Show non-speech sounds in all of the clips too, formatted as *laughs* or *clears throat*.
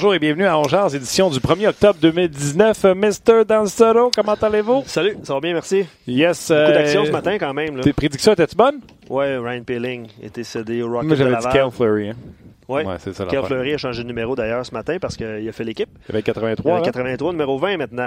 Bonjour et bienvenue à Ongears, édition du 1er octobre 2019. Mr. Danzaro, comment allez-vous? Salut, ça va bien, merci. Yes. Beaucoup d'action ce matin quand même. Là. Tes prédictions étaient-tu bonnes? Ouais, Ryan Peeling était cédé au Rocket Moi, j'avais dit. Cal Fleury. Hein? Ouais, Ouais, c'est ça Cal. Fleury a changé de numéro d'ailleurs ce matin parce qu'il a fait l'équipe. Il y avait Il 83. a hein? 83, numéro 20 maintenant.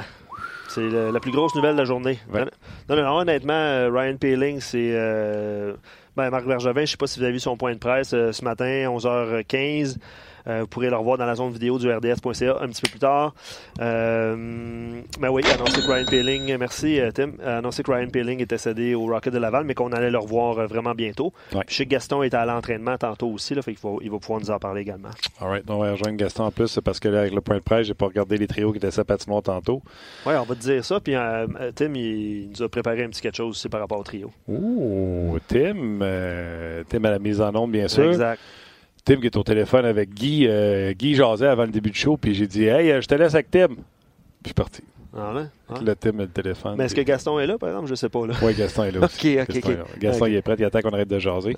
C'est la plus grosse nouvelle de la journée. Ouais. Non, non, non, honnêtement, euh, Ryan Peeling, c'est. euh, ben, Marc Bergevin, je ne sais pas si vous avez vu son point de presse euh, ce matin, 11h15. Euh, vous pourrez le revoir dans la zone vidéo du RDS.ca un petit peu plus tard. Euh, ben oui, annoncé que Ryan Peeling, merci euh, Tim, annoncé que Ryan Peeling était cédé au Rocket de Laval, mais qu'on allait le revoir vraiment bientôt. Ouais. Puis je sais que Gaston était à l'entraînement tantôt aussi, là, fait il va pouvoir nous en parler également. All right, on va rejoindre Gaston en plus parce que là, avec le point de presse, j'ai pas regardé les trios qui étaient sa patinoire tantôt. Oui, on va te dire ça. Puis euh, Tim, il, nous a préparé un petit quelque chose aussi par rapport au trio. Ouh, Tim. euh, Tim à la mise en ombre, bien sûr. Exact. Tim qui est au téléphone avec Guy. euh, Guy jasait avant le début du show, puis j'ai dit Hey, euh, je te laisse avec Tim. Puis je suis parti. Ah ouais? Ah. Le Tim et le téléphone. Mais est-ce que Gaston est là, par exemple? Je sais pas. Là. Oui, Gaston est là aussi. *laughs* Ok, ok, Gaston, ok. est là. Gaston, il est prêt, il attend qu'on arrête de jaser.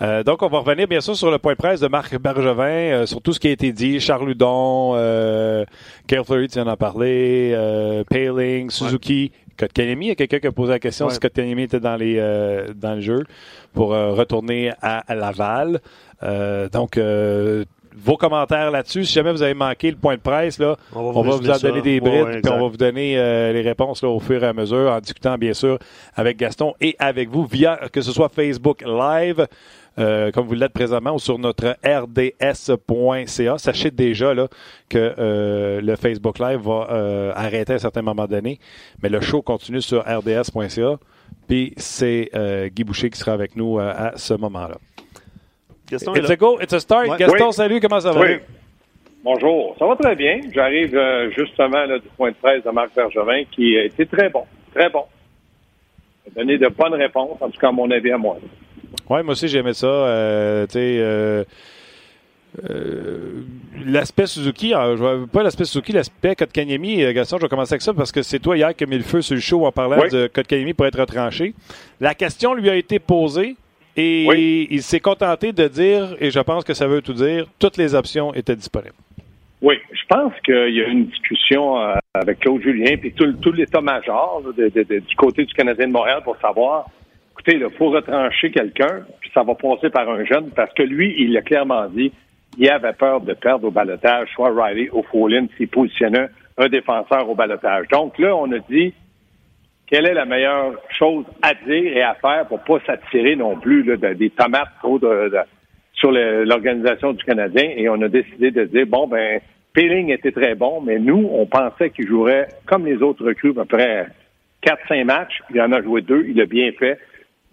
Euh, donc, on va revenir bien sûr sur le point de presse de Marc Bergevin, euh, sur tout ce qui a été dit. Charles Ludon, euh, Kyle Fleury, tu viens d'en parler, Paling, Suzuki, Kotkaniemi. Il y a quelqu'un qui a posé la question Ouais. si Kotkaniemi était dans, les, euh, dans le jeu pour euh, retourner à, à Laval. Euh, donc, euh, vos commentaires là-dessus. Si jamais vous avez manqué le point de presse, là, on va vous en donner ça. des brides, ouais, puis on va vous donner euh, les réponses là, au fur et à mesure, en discutant bien sûr avec Gaston et avec vous via que ce soit Facebook Live, euh, comme vous l'êtes présentement, ou sur notre rds.ca. Sachez déjà là, que euh, le Facebook Live va euh, arrêter à un certain moment donné, mais le show continue sur rds.ca. Puis c'est euh, Guy Boucher qui sera avec nous euh, à ce moment-là. Gaston It's là. a go, it's a start. Ouais. Gaston, Oui. salut, comment ça va? Oui. Bonjour. Ça va très bien. J'arrive euh, justement là, du point de presse de Marc Bergevin qui a été très bon. Très bon. Il a donné de bonnes réponses, en tout cas à mon avis à moi. Oui, moi aussi, j'aimais ça. Euh, tu sais, euh, euh, l'aspect Suzuki, je vois pas l'aspect Suzuki, l'aspect Kotkaniemi. Gaston, je vais commencer avec ça parce que c'est toi hier qui as mis le feu sur le show en parlant Oui. de Kotkaniemi pour être retranché. La question lui a été posée et Oui. il s'est contenté de dire, et je pense que ça veut tout dire, toutes les options étaient disponibles. Oui, je pense qu'il y a une discussion avec Claude Julien puis tout, tout l'état-major du côté du Canadien de Montréal pour savoir, écoutez, il faut retrancher quelqu'un, puis ça va passer par un jeune, parce que lui, il l'a clairement dit, il avait peur de perdre au balotage, soit Riley ou Follin s'il positionnait un défenseur au balotage. Donc là, on a dit, quelle est la meilleure chose à dire et à faire pour pas s'attirer non plus là, de- des tomates trop de- de, sur l'organisation du Canadien et on a décidé de dire bon ben Peeling était très bon, mais nous on pensait qu'il jouerait comme les autres recrues à peu près 4-5 matchs. Il en a joué deux, il a bien fait,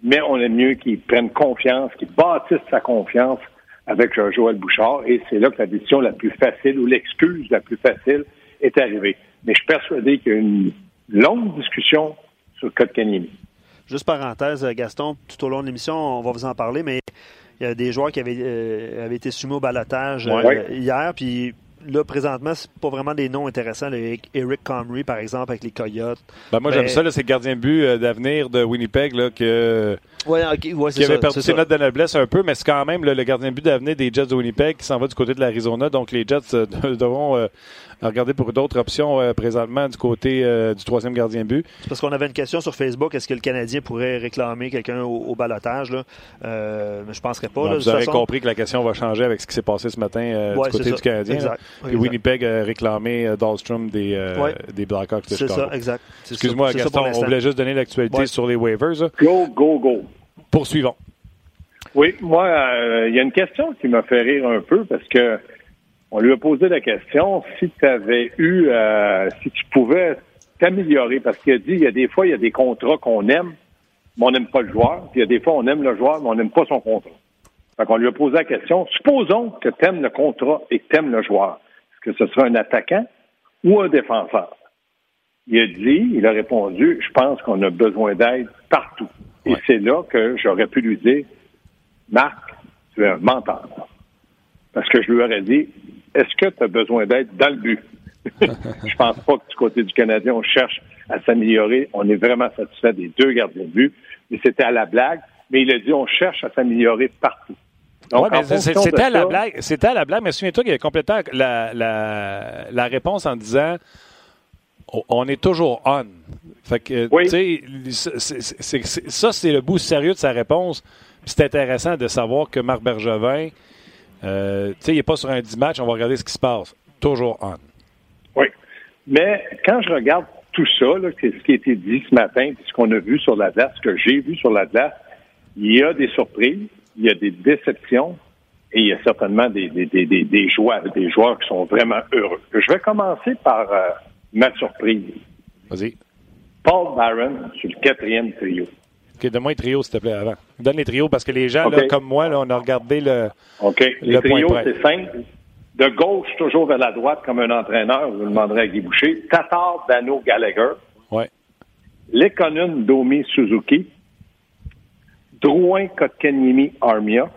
mais on aime mieux qu'il prenne confiance, qu'il bâtisse sa confiance avec Joël Bouchard et c'est là que la décision la plus facile ou l'excuse la plus facile est arrivée. Mais je suis persuadé qu'il y a une longue discussion sur Kotkaniemi. Juste parenthèse, Gaston, tout au long de l'émission, on va vous en parler, mais il y a des joueurs qui avaient, euh, avaient été soumis au balotage euh, Ouais. hier, puis là, présentement, c'est pas vraiment des noms intéressants. là. Eric, Eric Comrie, par exemple, avec les Coyotes. Ben, moi, Ben- j'aime ça, là, c'est le gardien de but euh, d'avenir de Winnipeg là, que, Ouais, ok, ouais, qui avait perdu ses notes de noblesse un peu, mais c'est quand même là, le gardien de but d'avenir des Jets de Winnipeg qui s'en va du côté de l'Arizona. Donc, les Jets euh, *laughs* devront euh, regarder pour d'autres options euh, présentement du côté euh, du troisième gardien but. C'est parce qu'on avait une question sur Facebook. Est-ce que le Canadien pourrait réclamer quelqu'un au, au balotage? Là? Euh, je penserais pas. Là, vous aurez façon. compris que la question va changer avec ce qui s'est passé ce matin euh, Ouais, du côté du. Canadien. Exact. Puis Exact. Winnipeg a réclamé euh, Dahlstrom des, euh, Ouais. des Blackhawks de C'est ça, exact. Excuse-moi, Gaston, on voulait juste donner l'actualité Ouais. sur les waivers. là. Go, go, go. Poursuivons. Oui, moi, euh, il y a une question qui m'a fait rire un peu parce que on lui a posé la question si tu avais eu, euh, si tu pouvais t'améliorer, parce qu'il a dit, il y a des fois, il y a des contrats qu'on aime, mais on n'aime pas le joueur, puis il y a des fois, on aime le joueur, mais on n'aime pas son contrat. Fait qu'on lui a posé la question, supposons que tu aimes le contrat et que tu aimes le joueur, est-ce que ce sera un attaquant ou un défenseur? Il a dit, il a répondu, je pense qu'on a besoin d'aide partout. Et c'est là que j'aurais pu lui dire, Marc, tu es un menteur. Parce que je lui aurais dit, est-ce que tu as besoin d'aide dans le but? *laughs* je pense pas que du côté du Canadien, on cherche à s'améliorer. On est vraiment satisfait des deux gardiens de but. Mais c'était à la blague. Mais il a dit, on cherche à s'améliorer partout. c'était à la blague. C'était à la blague, mais souviens-toi qu'il avait complètement la, la, la, réponse en disant on est toujours on. Fait que, oui. ça, c'est le bout sérieux de sa réponse. C'est intéressant de savoir que Marc Bergevin, euh, il n'est pas sur un 10 match, on va regarder ce qui se passe. Toujours on. Oui. Mais quand je regarde tout ça, ce qui a été dit ce matin, ce qu'on a vu sur la glace, ce que j'ai vu sur la glace, il y a des surprises, il y a des déceptions et il y a certainement des, des, des, des, joueurs, des joueurs qui sont vraiment heureux. Je vais commencer par euh, ma surprise. Vas-y. Paul Barron sur le quatrième trio. OK, donne-moi les trios, s'il te plaît, avant. Donne les trios parce que les gens, là, comme moi, là, on a regardé le. OK. les trios, c'est simple. De gauche, toujours vers la droite, comme un entraîneur, vous demanderez à Guy Boucher. Tatar, Dano, Gallagher. Ouais. Lekonen, Domi, Suzuki. Drouin, Kotkaniemi, Armia.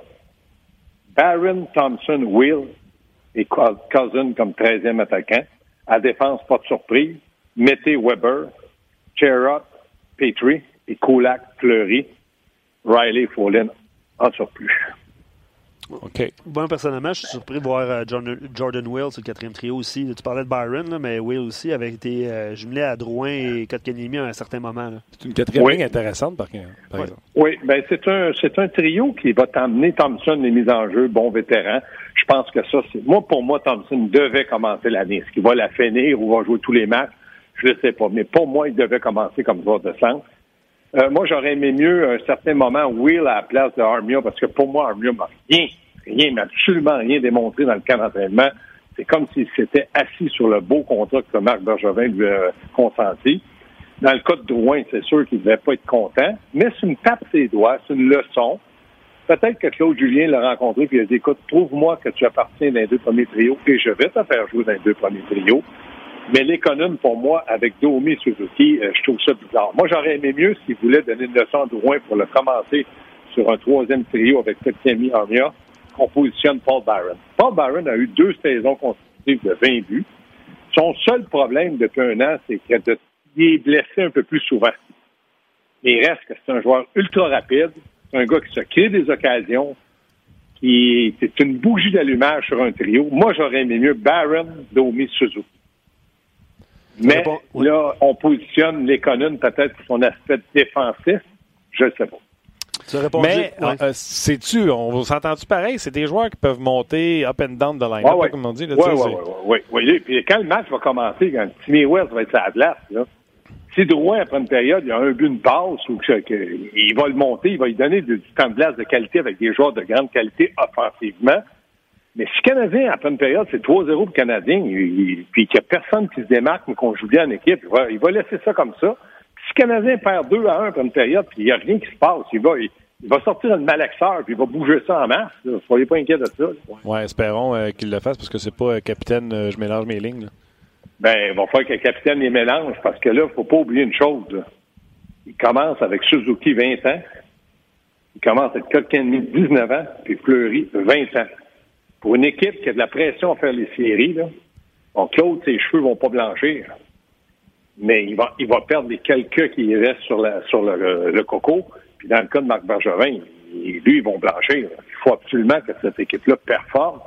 Barron, Thompson, Will et Cousin comme 13e attaquant. À défense, pas de surprise. Mété, Weber. Cherrott, Petrie et Kulak, Fleury. Riley, Follin en surplus. OK. Bon, personnellement, je suis surpris de voir euh, Jordan Will sur le quatrième trio aussi. Tu parlais de Byron, mais Will aussi avait été euh, jumelé à Drouin et Kotkaniemi à un certain moment. C'est une quatrième ligne intéressante, par, exemple. Oui, ben c'est un, c'est un trio qui va t'amener Thompson, les mises en jeu, bon vétéran. Je pense que ça, c'est. Moi, pour moi, Thompson devait commencer l'année. Est-ce qu'il va la finir ou va jouer tous les matchs? Je ne sais pas. Mais pour moi, il devait commencer comme joueur de centre. Euh, moi, j'aurais aimé mieux un certain moment Will à la place de Armia parce que pour moi, Armia m'a rien rien, mais absolument rien démontré dans le camp d'entraînement. C'est comme s'il s'était assis sur le beau contrat que Marc Bergevin lui a consenti. Dans le cas de Drouin, c'est sûr qu'il ne devait pas être content, mais c'est une tape ses doigts, c'est une leçon. Peut-être que Claude Julien l'a rencontré et il a dit Écoute, trouve-moi que tu appartiens les deux premiers trios et je vais te faire jouer dans les deux premiers trios. Mais l'économe, pour moi, avec Domi Suzuki, euh, je trouve ça bizarre. Moi, j'aurais aimé mieux s'il voulait donner une leçon à Drouin pour le commencer sur un troisième trio avec Septiemi Armia qu'on positionne Paul Barron. Paul Barron a eu deux saisons consécutives de 20 buts. Son seul problème depuis un an, c'est qu'il est blessé un peu plus souvent. Mais il reste que c'est un joueur ultra rapide, c'est un gars qui se crée des occasions, qui est une bougie d'allumage sur un trio. Moi, j'aurais aimé mieux Barron, Domi, Suzuki. Mais là, on positionne l'économie peut-être pour son aspect défensif. Je ne sais pas. Mais euh, euh, on s'entend-tu pareil? C'est des joueurs qui peuvent monter up and down the line, ouais, comme on dit. Oui, oui, oui. Puis quand le match va commencer, quand Timmy West va être à la glace, là, si Drouin, après une période, il a un but, une passe, ou qu'il va le monter, il va lui donner du temps de glace de qualité avec des joueurs de grande qualité offensivement. Mais si Canadien, après une période, c'est 3-0 pour le Canadien, puis qu'il n'y a personne qui se démarque, mais qu'on joue bien en équipe, il va, il va laisser ça comme ça. Si le Canadien perd 2 à 1 après une période, puis il n'y a rien qui se passe, il va, il, va sortir un malaxeur, puis il va bouger ça en masse. Ne soyez pas inquiets de ça. Oui, espérons euh, qu'il le fasse, parce que c'est pas euh, capitaine, euh, je mélange mes lignes. Ben, il va falloir que le capitaine les mélange, parce que là, il ne faut pas oublier une chose. Il commence avec Suzuki 20 ans. Il commence avec Kotkaniemi 19 ans, puis Fleury 20 ans. Pour une équipe qui a de la pression à faire les séries, là, bon, Claude, ses cheveux vont pas blanchir mais il va, perdre les quelques qui restent sur, le, coco. Puis dans le cas de Marc Bergevin, lui, ils vont blanchir. Il faut absolument que cette équipe-là performe.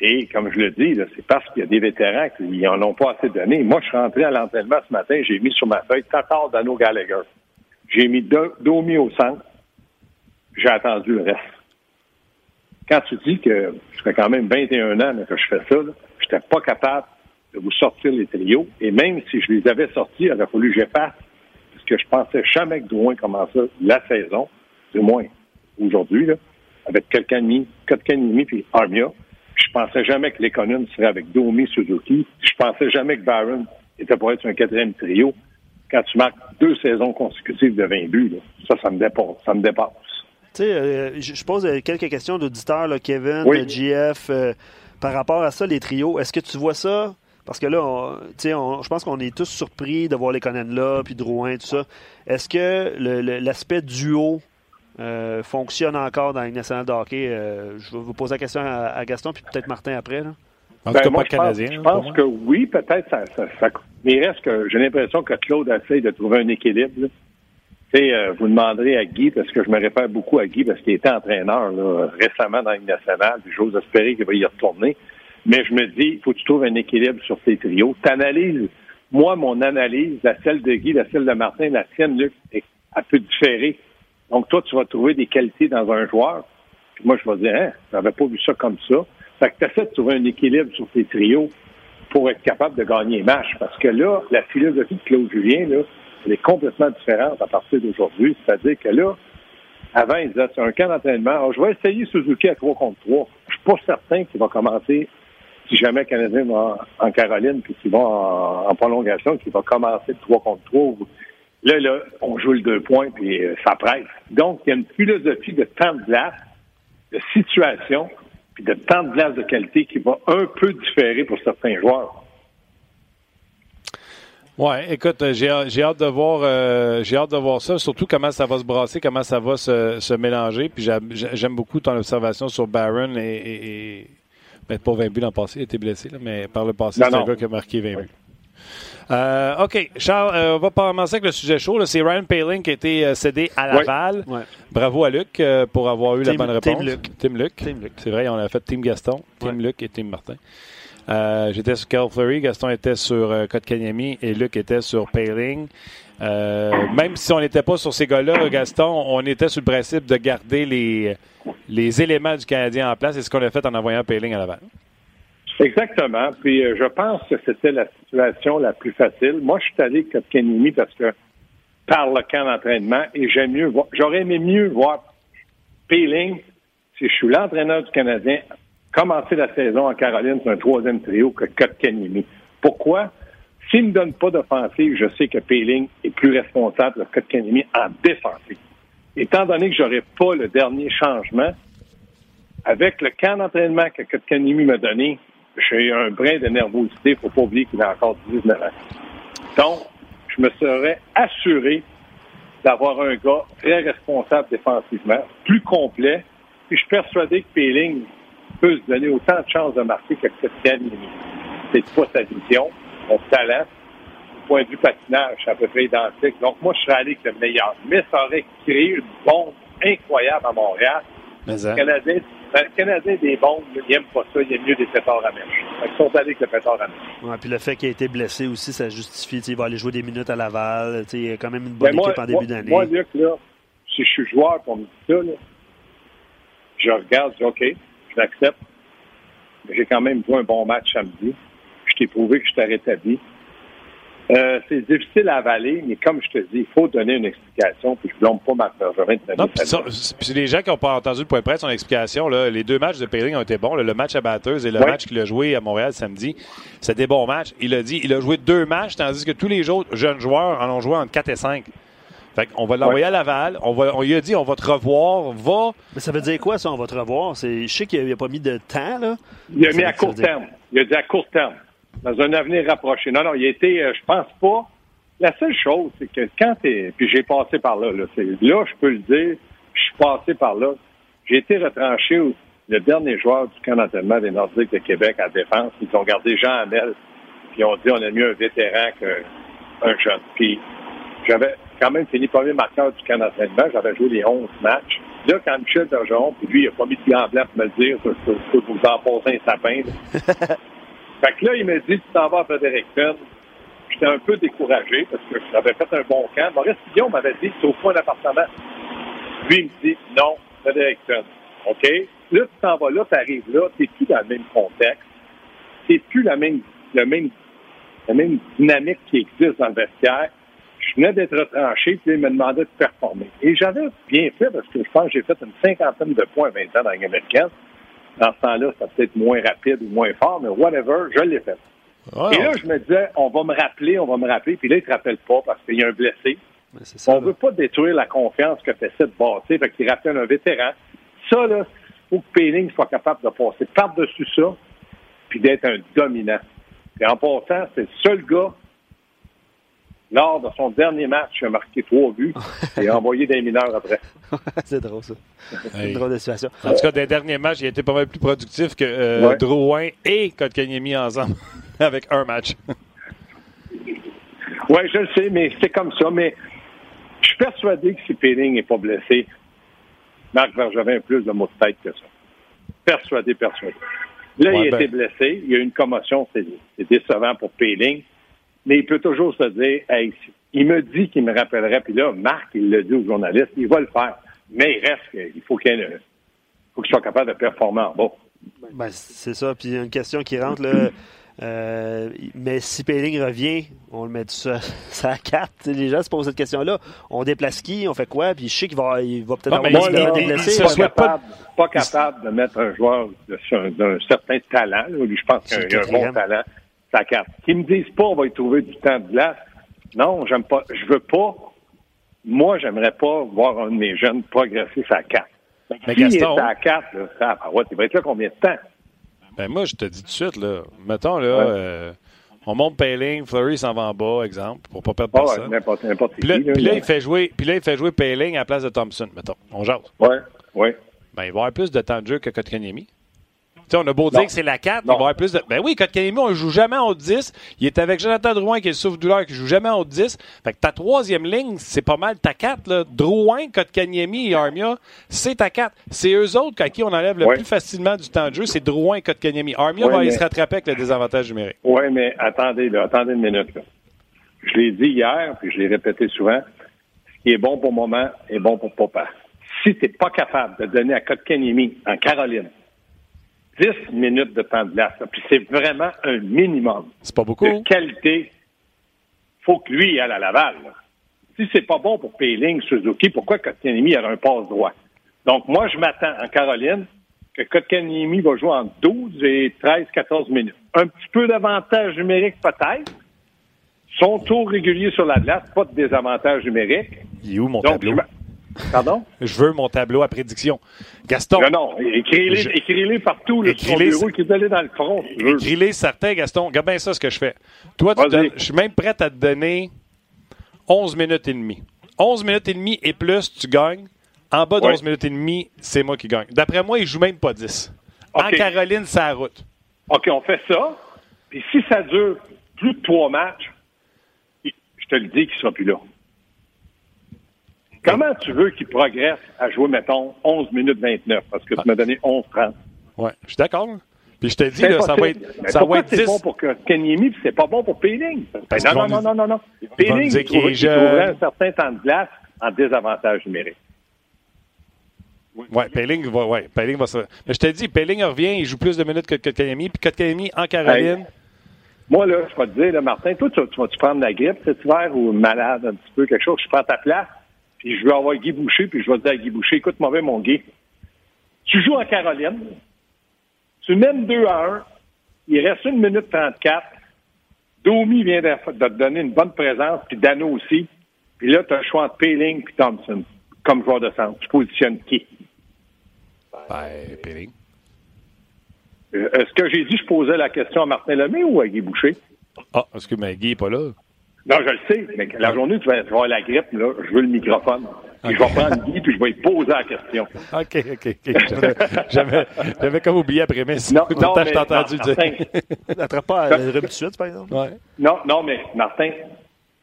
Et comme je le dis, c'est parce qu'il y a des vétérans qui n'en ont pas assez donné. Moi, je suis rentré à l'entraînement ce matin, j'ai mis sur ma feuille Tatar Dano Gallagher. J'ai mis Domi au centre. J'ai attendu le reste. Quand tu dis que je fais quand même 21 ans que je fais ça, je n'étais pas capable de vous sortir les trios. Et même si je les avais sortis, il aurait fallu que j'efface, parce que je pensais jamais que Drouin commençait la saison, du moins aujourd'hui, avec Kotkaniemi, Kotkaniemi puis Armia. Je pensais jamais que l'économie serait avec Domi Suzuki. Je pensais jamais que Barron était pour être un quatrième trio. Quand tu marques deux saisons consécutives de 20 buts, ça, ça me dépasse. Ça me dépasse. Tu sais, euh, je pose quelques questions d'auditeurs, Kevin, GF, euh, par rapport à ça, les trios. Est-ce que tu vois ça? Parce que là, je pense qu'on est tous surpris de voir les Conan là, puis Drouin, tout ça. Est-ce que l'aspect duo euh, fonctionne encore dans les nationale de hockey? Euh, je vais vous poser la question à, Gaston, puis peut-être Martin après. Là. En tout ben, cas, pas Canadien. Je pense, que oui, peut-être ça, ça, Mais il reste que j'ai l'impression que Claude essaye de trouver un équilibre. Euh, vous demanderez à Guy, parce que je me réfère beaucoup à Guy, parce qu'il était entraîneur récemment dans une nationale, puis j'ose espérer qu'il va y retourner. Mais je me dis, il faut que tu trouves un équilibre sur tes trios. T'analyses, moi, mon analyse, la celle de Guy, la celle de Martin, la sienne, Luc, est un peu différée. Donc, toi, tu vas trouver des qualités dans un joueur. Puis moi, je vais dire, hein, j'avais pas vu ça comme ça. Fait que tu essaies de trouver un équilibre sur tes trios pour être capable de gagner les matchs. Parce que là, la philosophie de Claude Julien, là, elle est complètement différente à partir d'aujourd'hui. C'est-à-dire que là, avant, il disait, c'est un camp d'entraînement. je vais essayer Suzuki à 3 contre 3. Je suis pas certain qu'il va commencer, si jamais Canadien va en, Caroline, puis qu'il va en, prolongation, qu'il va commencer le 3 contre 3. Là, là, on joue le deux points, puis euh, ça presse. Donc, il y a une philosophie de temps de glace, de situation, puis de temps de glace de qualité qui va un peu différer pour certains joueurs. Oui, écoute, euh, j'ai, hâte de voir euh, j'ai hâte de voir ça, surtout comment ça va se brasser, comment ça va se, mélanger. Puis j'aime, beaucoup ton observation sur Barron et, et, ben, pas 20 buts l'an passé, il a été blessé, mais par le passé, c'est un gars qui a marqué 20 buts. Euh, OK. Charles, on va commencer avec le sujet chaud. C'est Ryan Paling qui a été cédé à Laval. Bravo à Luc pour avoir eu la bonne réponse. Team Luc. Team Luc. C'est vrai, on a fait Team Gaston, Team Luc et Team Martin. Euh, j'étais sur Carl Fleury, Gaston était sur euh, et Luc était sur Paling. Euh, même si on n'était pas sur ces gars-là, Gaston, on était sur le principe de garder les, les éléments du Canadien en place. C'est ce qu'on a fait en envoyant Paling à l'avant. Exactement. Puis je pense que c'était la situation la plus facile. Moi, je suis allé avec Kotkaniemi parce que par le camp d'entraînement et j'aime mieux j'aurais aimé mieux voir Paling si je suis l'entraîneur du Canadien commencer la saison en Caroline sur un troisième trio que Kotkaniemi. Pourquoi? S'il ne donne pas d'offensive, je sais que Peeling est plus responsable de Kotkaniemi en défensive. Étant donné que j'aurais pas le dernier changement, avec le camp d'entraînement que Kotkaniemi m'a donné, j'ai un brin de nervosité. Faut pas oublier qu'il a encore 19 ans. Donc, je me serais assuré d'avoir un gars très responsable défensivement, plus complet. Puis je suis persuadé que Peeling peut se donner autant de chances de marquer que Christian C'est pas sa vision, son talent. Du point de vue patinage, c'est à peu près identique. Donc, moi, je serais allé avec le meilleur. Mais ça aurait créé une bombe incroyable à Montréal. Mais hein? le, Canadien, ben, le Canadien des bombes, il n'aime pas ça. Il aime mieux des pétards à mèche. Ils sont allés avec le pétard à mèche. Ouais, puis le fait qu'il ait été blessé aussi, ça justifie. Il va aller jouer des minutes à Laval. Il a quand même une bonne ben, équipe en début d'année. Moi, Luc, là, si je suis joueur pour me dire ça, là, je regarde, je dis OK, Mais j'ai quand même joué un bon match samedi. Je t'ai prouvé que je t'ai rétabli. Euh, c'est difficile à avaler, mais comme je te dis, il faut donner une explication, puis je ne blâme pas Marc Bergerin de Non, puis les gens qui n'ont pas entendu le point de presse, son explication, là, les deux matchs de Payling ont été bons. le match à batteuse et le match qu'il a joué à Montréal samedi, c'était des bons matchs. Il a dit, il a joué deux matchs, tandis que tous les autres jeunes joueurs en ont joué entre 4 et 5. Fait on va l'envoyer à Laval. On, va, on lui a dit, on va te revoir. Va. Mais ça veut dire quoi, ça, on va te revoir? Je sais qu'il n'a pas mis de temps, là. Il a mis à court terme. Il a dit à court terme. Dans un avenir rapproché. Non, non, il a été, euh, je pense pas. La seule chose, c'est que quand t'es, puis j'ai passé par là, là, là, je peux le dire, je suis passé par là. J'ai été retranché le dernier joueur du camp d'entraînement des Nordiques de Québec à défense. Ils ont gardé Jean Hamel, puis ils ont dit on a mieux un vétéran qu'un jeune. Puis j'avais, quand même fini premier marqueur du camp d'entraînement. J'avais joué les 11 matchs. Là, quand Michel Bergeron, puis lui, il a pas mis de gants blancs pour me le dire, je peux vous en poser un sapin. *laughs* fait que là, il m'a dit, tu t'en vas à Fredericton. J'étais un peu découragé parce que j'avais fait un bon camp. Maurice Guillaume m'avait dit, c'est au fond d'appartement. Lui, il me dit, non, Fredericton. OK? Là, tu t'en vas là, tu arrives là, t'es plus dans le même contexte. C'est plus la même, le même, la même dynamique qui existe dans le vestiaire je venais d'être retranché, puis il me demandait de performer. Et j'avais bien fait parce que je pense que j'ai fait une cinquantaine de points à 20 ans dans la américaine. Dans ce temps-là, c'était peut-être moins rapide ou moins fort, mais whatever, je l'ai fait. Et là, je me disais, on va me rappeler, on va me rappeler, puis là, il ne te rappelle pas parce qu'il y a un blessé. on ne veut pas détruire la confiance que tu essaies de bâtir, fait qu'il rappelle un vétéran. Ça, là, il faut que Péling soit capable de passer par-dessus ça, puis d'être un dominant. Et en passant, c'est le seul gars lors de son dernier match, il a marqué trois buts *laughs* et a envoyé des mineurs après. c'est drôle, ça. C'est une drôle de situation. En tout cas, des derniers matchs, il a été pas mal plus productif que euh, Drouin et Kotkaniemi ensemble *laughs* avec un match. oui, je le sais, mais c'est comme ça. Mais Je suis persuadé que si Péling n'est pas blessé, Marc Bergevin a plus de mots de tête que ça. Persuadé, persuadé. Là, Ouais, il a ben- été blessé, il y a eu une commotion, c'est c'est décevant pour Péling, mais il peut toujours se dire, hey, il me dit qu'il me rappellerait, puis là, Marc, il le dit aux journalistes, il va le faire. Mais il reste, qu'il faut qu'il qu'il soit capable de performer en bas. Ben, c'est ça. Puis une question qui rentre, là. euh, mais si Péling revient, on le met *laughs* ça, ça à 4. Les gens se posent cette question-là. On déplace qui? On fait quoi? Puis je sais qu'il va, il va peut-être avoir il- des pas, pas- capable, pas capable de mettre un joueur d'un certain talent. là. Lui, je pense qu'il a un bon talent. Carte. Qu'ils me disent pas, on va y trouver du temps de glace. Non, j'aime pas. Je veux pas. Moi, j'aimerais pas voir un de mes jeunes progresser sa carte. Mais S'il Gaston- est à 4, là, ça, ah, ouais, il va être là combien de temps? Ben moi, je te dis tout de suite, là, mettons, là, Ouais. euh, on monte Payling, Fleury s'en va en bas, exemple, pour pas perdre ouais, personne. n'importe, n'importe Puis là, qui. là, puis là, il fait jouer, puis là, il fait jouer Payling à la place de Thompson, mettons. On jase. Ouais, ouais. Ben, il va avoir plus de temps de jeu que Kotkaniemi. On a beau dire que c'est la 4, il va avoir plus de. Ben oui, Kotkaniemi, on ne joue jamais en haut de 10. Il est avec Jonathan Drouin, qui est le souffle-douleur, qui joue jamais en haut de 10. Fait que ta troisième ligne, c'est pas mal ta 4. Là. Drouin, Kotkaniemi et Armia, c'est ta 4. C'est eux autres à qui on enlève le Ouais. plus facilement du temps de jeu, c'est Drouin et Kotkaniemi. Armia Ouais, va aller mais- se rattraper avec le désavantage numérique. Oui, mais attendez, là, attendez une minute. Là. Je l'ai dit hier, puis je l'ai répété souvent. Ce qui est bon pour moment est bon pour papa. Si tu n'es pas capable de donner à Kotkaniemi, en Caroline, 10 minutes de temps de glace, puis c'est vraiment un minimum C'est pas beaucoup. de qualité, faut que lui aille à Laval. là. Si c'est pas bon pour Péling, Suzuki, pourquoi Kotkaniemi a un passe droit? Donc, moi, je m'attends en Caroline que Kotkaniemi va jouer entre 12 et 13, 14 minutes. Un petit peu d'avantage numérique peut-être. Son tour régulier sur la glace, pas de désavantage numérique. Il est où mon Donc, tableau? Pardon? Je veux mon tableau à prédiction. Gaston, Non, non, écris-les Je- écris-les partout là, sur Écris-les- bureau, qui est dans le front. écris-les certains, Gaston. Regarde bien ça, ce que je fais. Toi, tu donnes- je suis même prêt à te donner 11 minutes et demie. 11 minutes et demie et plus, tu gagnes. En bas de Ouais. 11 minutes et demie, c'est moi qui gagne. D'après moi, il joue même pas 10. En. Caroline, c'est la route. OK, on fait ça. Puis si ça dure plus de trois matchs, je te le dis qu'il sera plus là. Comment tu veux qu'il progresse à jouer, mettons, 11 minutes 29? Parce que tu m'as donné 11-30. Ouais, je suis d'accord. Puis je te dis, là, ça va être. Mais ça va être c'est 10. bon pour que Kenyemi, puis c'est pas bon pour? Parce non, non, non, non, non, non. dire il trouverait, un certain temps de glace en désavantage numérique. Ouais, Pelling va, ouais, Pelling va se. Mais je te dis, Pelling revient, il joue plus de minutes que Kotkaniemi. Puis Kotkaniemi en Caroline. Moi, là, je vais te dire, là, Martin, toi, tu, tu vas-tu prendre la grippe cet hiver ou malade un petit peu, quelque chose? Je prends ta place, puis je vais avoir Guy Boucher, puis je vais dire à Guy Boucher, écoute, mauvais, mon Guy. Tu joues en Caroline, tu mènes 2 à 1, il reste 1 minute 34. Domi vient de, te donner une bonne présence, puis Dano aussi. Puis là, tu as le choix entre Payling et Thompson comme joueur de centre. Tu positionnes qui? Ben, Pelling. Euh, Est-ce que j'ai dit je posais la question à Martin Lemay ou à Guy Boucher? Ah, parce que Maggie n'est pas là? Non, je le sais, mais la journée où tu vas avoir la grippe, là, je veux le microphone. Puis je vais prendre Guy, puis je vais lui poser la question. OK, OK, OK. J'avais, j'avais comme oublié après, mais Non, non, je mais t'ai entendu dire. *laughs* N'attrape pas tout de suite, par exemple? Ouais. non, non, mais Martin,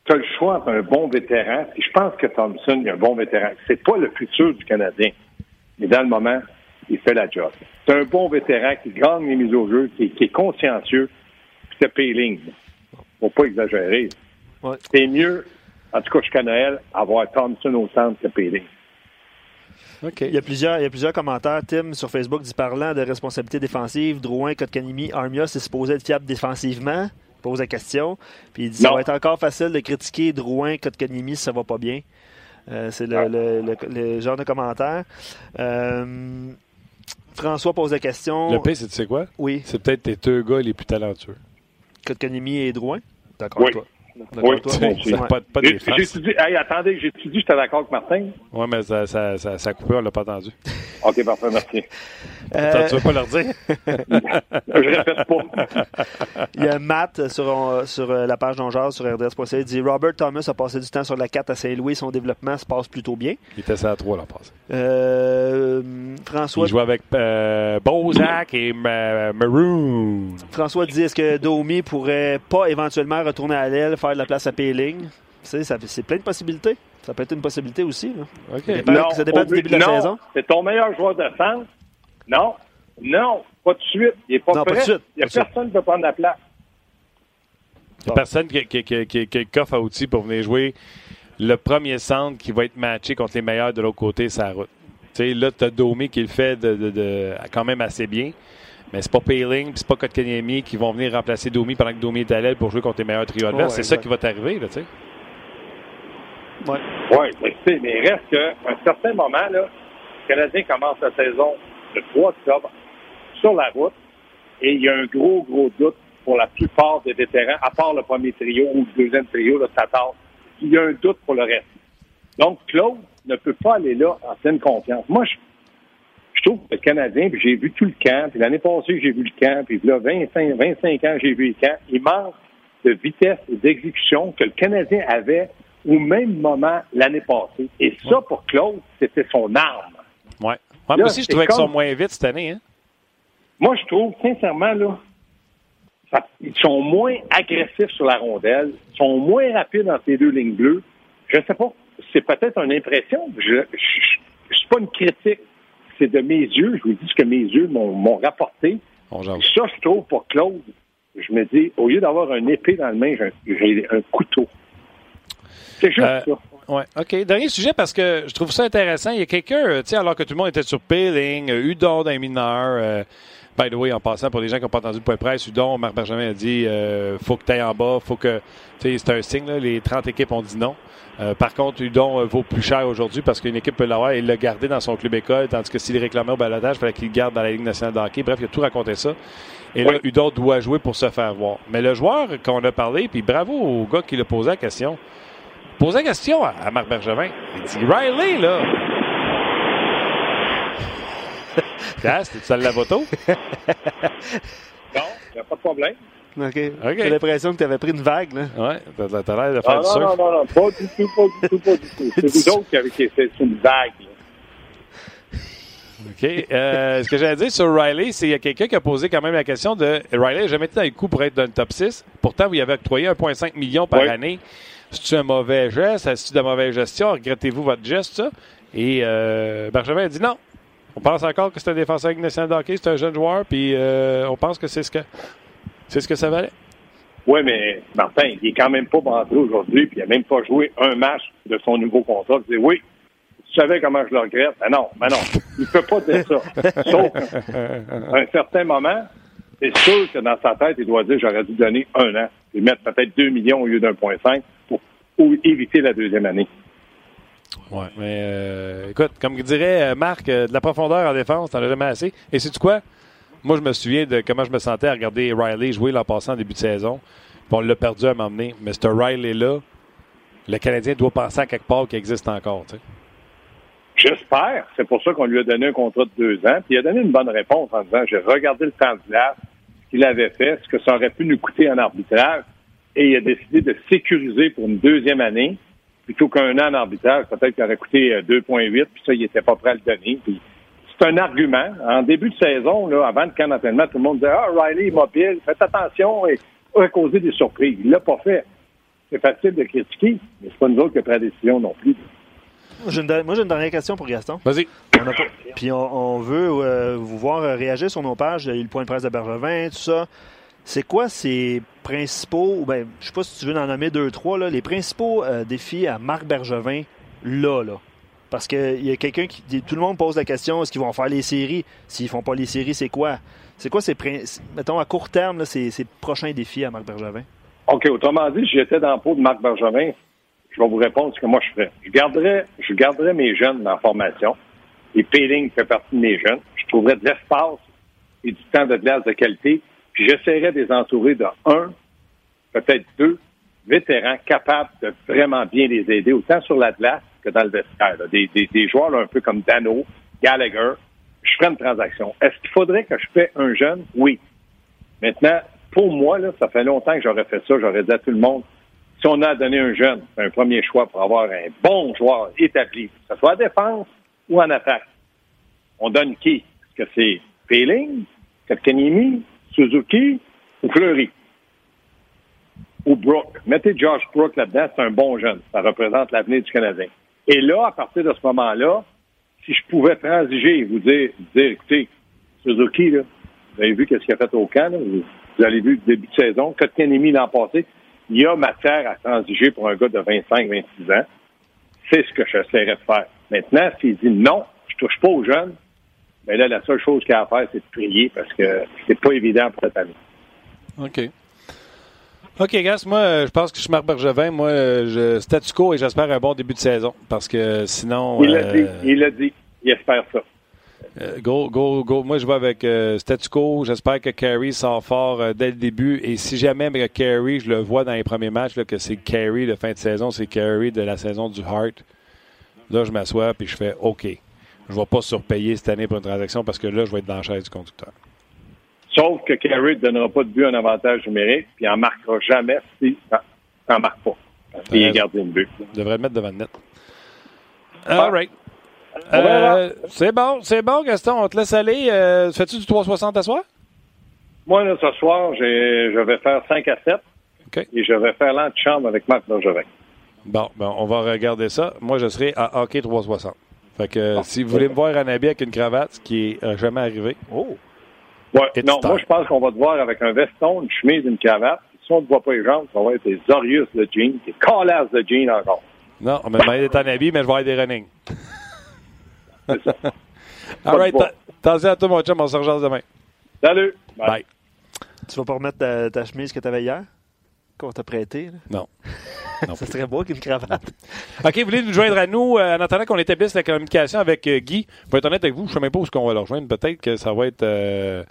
tu as le choix entre un bon vétéran, puis je pense que Thompson est un bon vétéran. C'est pas le futur du Canadien, mais dans le moment, il fait la job. C'est un bon vétéran qui gagne les mises au jeu, qui, qui est consciencieux, puis c'est Payling. Faut pas exagérer. Ouais. C'est mieux, en tout cas jusqu'à Noël, avoir Thompson au centre que Payling. OK. Il y, a plusieurs, il y a plusieurs commentaires, Tim, sur Facebook, dit parlant de responsabilité défensive. Drouin, Kotkanimi, Armia, c'est supposé être fiable défensivement? Il pose la question. Puis il dit ça va être encore facile de critiquer Drouin, Kotkanimi si ça va pas bien. Euh, c'est le, Ouais. le- le- le genre de commentaire. Euh, François pose la question. Le pire, c'est tu sais quoi? Oui, C'est peut-être tes deux gars les plus talentueux. Kotkanimi et Drouin? D'accord Oui. avec toi. Oui. toi. Pas, pas J'ai des j'ai dit, hey, attendez, j'étais d'accord avec Martin? Ouais, mais ça, ça, ça, ça a coupé, on l'a pas entendu. *laughs* OK, parfait, merci. Euh, Attends, tu veux pas leur dire? *laughs* Je répète pas. *laughs* Il y a Matt sur, euh, sur euh, la page d'Ongeaz sur RDS.ca. Il dit Robert Thomas a passé du temps sur la 4 à Saint-Louis. Son développement se passe plutôt bien. Il était ça à trois l'an passé. Euh, François, Il jouait avec euh, Bozak et Ma- Maroon. François dit est-ce que Domi pourrait pas éventuellement retourner à l'aile, faire de la place à Péling ça- C'est plein de possibilités. Ça peut être une possibilité aussi. Là. Ça dépend, ça dépend du début de la non, saison. C'est ton meilleur joueur de centre. Non, non, pas tout de suite. Il n'est pas Non, prêt. de suite. Il n'y a personne qui peut prendre la place. Il n'y a personne qui, qui, qui, qui, qui a le coffre à outils pour venir jouer le premier centre qui va être matché contre les meilleurs de l'autre côté, sa route. Tu sais, là, tu as Domi qui le fait de, de- de- quand même assez bien. Mais c'est pas Payling, puis c'est pas Kotkaniemi qui vont venir remplacer Domi pendant que Domi est à l'aile pour jouer contre les meilleurs trios adverses. Ouais, c'est ça qui va t'arriver, là, tu sais. Ouais. Oui, mais, tu sais, mais il reste qu'à un certain moment, là, le Canadien commence la saison le 3 octobre sur la route et il y a un gros, gros doute pour la plupart des vétérans, à part le premier trio ou le deuxième trio, là, Tatar. Il y a un doute pour le reste. Donc, Claude ne peut pas aller là en pleine confiance. Moi, je, je trouve que le Canadien, puis j'ai vu tout le camp, puis l'année passée, j'ai vu le camp, puis là, 25, 25 ans, j'ai vu le camp. Il manque de vitesse et d'exécution que le Canadien avait au même moment l'année passée. Et ça, pour Claude, c'était son arme. Ouais, moi aussi, je trouvais qu'ils sont moins vite cette année. Hein? Moi, je trouve, sincèrement, là, ça- ils sont moins agressifs sur la rondelle, ils sont moins rapides dans ces deux lignes bleues. Je ne sais pas, c'est peut-être une impression. Je ne suis pas une critique. C'est de mes yeux, je vous dis ce que mes yeux m'ont rapporté. On jase. Ça, je trouve, pour Claude, je me dis, au lieu d'avoir un épée dans le main, j'ai un, couteau. C'est juste Euh, ça. Ouais. OK. Dernier sujet parce que je trouve ça intéressant. Il y a quelqu'un, euh, tu sais, alors que tout le monde était sur Peeling, euh, Udon mineurs. euh, by the way, en passant, pour les gens qui n'ont pas entendu le point de presse, Udon, Marc Benjamin a dit euh, faut que tu ailles en bas, faut que. Tu sais, c'est un signe, là, les 30 équipes ont dit non. Euh, par contre, Udon euh, vaut plus cher aujourd'hui parce qu'une équipe peut l'avoir et l'a gardé dans son club école, tandis que s'il réclamait au balotage, il fallait qu'il le garde dans la Ligue nationale de hockey. Bref, il a tout raconté ça. Et là, Oui. Udon doit jouer pour se faire voir. Mais le joueur qu'on a parlé, puis bravo au gars qui l'a posé la question, Pose la question à, à Marc Bergevin. Il dit Riley, là. *laughs* Gas, tu dans la moto? *laughs* Non, il n'y a pas de problème. OK. OK. J'ai l'impression que tu avais pris une vague. Là. Ouais, t'as t'as l'air de faire Ah, du non, surf. non, non, non, pas du tout, pas du tout, pas du tout. *laughs* C'est vous autres qui avez c'est une vague. là. OK. Euh, ce que j'allais dire sur Riley, c'est qu'il y a quelqu'un qui a posé quand même la question de Riley n'a jamais été dans le coup pour être dans le top 6. Pourtant, vous y avez octroyé 1,5 million par Oui. année. C'est-tu un mauvais geste? Est-ce de la mauvaise gestion? Regrettez-vous votre geste, ça? Et euh, Bergevin a dit non. On pense encore que c'est un défenseur avec national de hockey, c'est un jeune joueur, puis euh, on pense que c'est ce que c'est ce que ça valait. Oui, mais Martin, il est quand même pas rentré aujourd'hui, puis il n'a même pas joué un match de son nouveau contrat. Il dit oui, tu savais comment je le regrette. Ben non, ben non, il ne peut pas dire ça. *laughs* Sauf qu'à un certain moment, c'est sûr que dans sa tête, il doit dire j'aurais dû donner un an, et mettre peut-être 2 millions au lieu d'un point cinq pour éviter la deuxième année. Ouais, mais euh, écoute, comme dirait euh, Marc, euh, de la profondeur en défense, t'en as jamais assez. Et sais-tu quoi? Moi, je me souviens de comment je me sentais à regarder Riley jouer l'an passé en début de saison. Puis on l'a perdu à m'emmener. Mais ce Riley-là, le Canadien doit penser à quelque part qu'il existe encore. J'espère. C'est pour ça qu'on lui a donné un contrat de deux ans. Puis il a donné une bonne réponse en disant j'ai regardé le temps de glace, ce qu'il avait fait, ce que ça aurait pu nous coûter en arbitrage, et il a décidé de sécuriser pour une deuxième année plutôt qu'un an en arbitrage. Peut-être qu'il aurait coûté euh, 2,8, puis ça, il n'était pas prêt à le donner. Puis c'est un argument. En début de saison, là, avant le camp d'entraînement, tout le monde disait Ah, Riley est mobile, faites attention et va causer des surprises. Il l'a pas fait. C'est facile de critiquer, mais c'est pas nous autres qui avons pris la décision non plus. Moi, j'ai une, moi, j'ai une dernière question pour Gaston. Vas-y. On a pas- Puis on, on veut euh, vous voir euh, réagir sur nos pages. Il y a eu le point de presse de Bergevin, tout ça. C'est quoi ces principaux, ben, je sais pas si tu veux en nommer deux, trois, là, les principaux euh, défis à Marc Bergevin, là, là? Parce qu'il y a quelqu'un qui tout le monde pose la question, est-ce qu'ils vont faire les séries? S'ils font pas les séries, c'est quoi? C'est quoi ces, mettons, à court terme, là, ces, ces prochains défis à Marc Bergevin? OK, autrement dit, si j'étais dans le pot de Marc Bergevin, je vais vous répondre ce que moi je ferais. Je garderais, je garderais mes jeunes dans la formation. Et Peeling fait partie de mes jeunes. Je trouverais de l'espace et du temps de glace de qualité. Puis j'essaierais de les entourer de un, peut-être deux vétérans capables de vraiment bien les aider, autant sur la glace que dans le vestiaire. là. Des, des, des joueurs là, un peu comme Dano, Gallagher. Je ferais une transaction. Est-ce qu'il faudrait que je fasse un jeune? Oui. Maintenant, pour moi, là, ça fait longtemps que j'aurais fait ça. J'aurais dit à tout le monde, si on a à donner un jeune, un premier choix pour avoir un bon joueur établi, que ce soit en défense ou en attaque, on donne qui? Est-ce que c'est Peeling, Kotkaniemi, Suzuki ou Fleury? ou Brooke? Mettez Josh Brooke là-dedans, c'est un bon jeune. Ça représente l'avenir du Canadien. Et là, à partir de ce moment-là, si je pouvais transiger et vous dire, dire écoutez, Suzuki, là, vous avez vu qu'est-ce qu'il a fait au camp, là, vous avez vu le début de saison, Kotkanemi l'an passé, il y a matière à transiger pour un gars de 25-26 ans. C'est ce que j'essaierais de faire. Maintenant, s'il dit non, je touche pas aux jeunes, mais là, la seule chose qu'il y a à faire, c'est de prier parce que c'est pas évident pour cette année. OK. OK, Gas, moi, je pense que je suis Marc Bergevin. Moi, je statu quo et j'espère un bon début de saison parce que sinon. Il l'a dit, il l'a dit. Il espère ça. Euh, go, go, go. Moi, je vais avec euh, statu quo. J'espère que Carey sort fort euh, dès le début. Et si jamais avec Carey, je le vois dans les premiers matchs, là, que c'est Carey de fin de saison, c'est Carey de la saison du Heart. Là, je m'assois et je fais OK. Je ne vais pas surpayer cette année pour une transaction parce que là, je vais être dans la chaise du conducteur. Sauf que Carey ne donnera pas de but un avantage numérique, puis il n'en marquera jamais si ça n'en marque pas. Parce qu'il est gardien de but. Il devrait le mettre devant le net. All right. Euh, c'est bon, c'est bon, Gaston. On te laisse aller. Euh, Fais-tu du 360 à soir? Moi, là, ce soir, je vais faire 5 à 7. Okay. Et je vais faire l'antichambre avec Marc Bergevin. Bon, ben, on va regarder ça. Moi, je serai à hockey 360. Fait que bon, si vous voulez me voir en habit avec une cravate, ce qui est jamais arrivé. Oh! Ouais, non, moi, je pense qu'on va te voir avec un veston, une chemise, une cravate. Si on ne te voit pas les jambes, ça va être des Orius de jeans, des Callas de jeans encore. Non, on m'a demandé d'être en habit, mais je vais avoir des running. *laughs* *laughs* All right. Attention à toi, mon chum. On se rejoint demain. Salut. Bye. Bye. Tu vas pas remettre ta, ta chemise que tu avais hier? Qu'on t'a prêté? Là? Non. *laughs* *laughs* ça serait beau qu'une cravate. OK, vous voulez nous joindre à nous euh, en attendant qu'on établisse la communication avec euh, Guy? Pour être honnête avec vous, je ne sais même pas où on va le rejoindre. Peut-être que ça va être euh,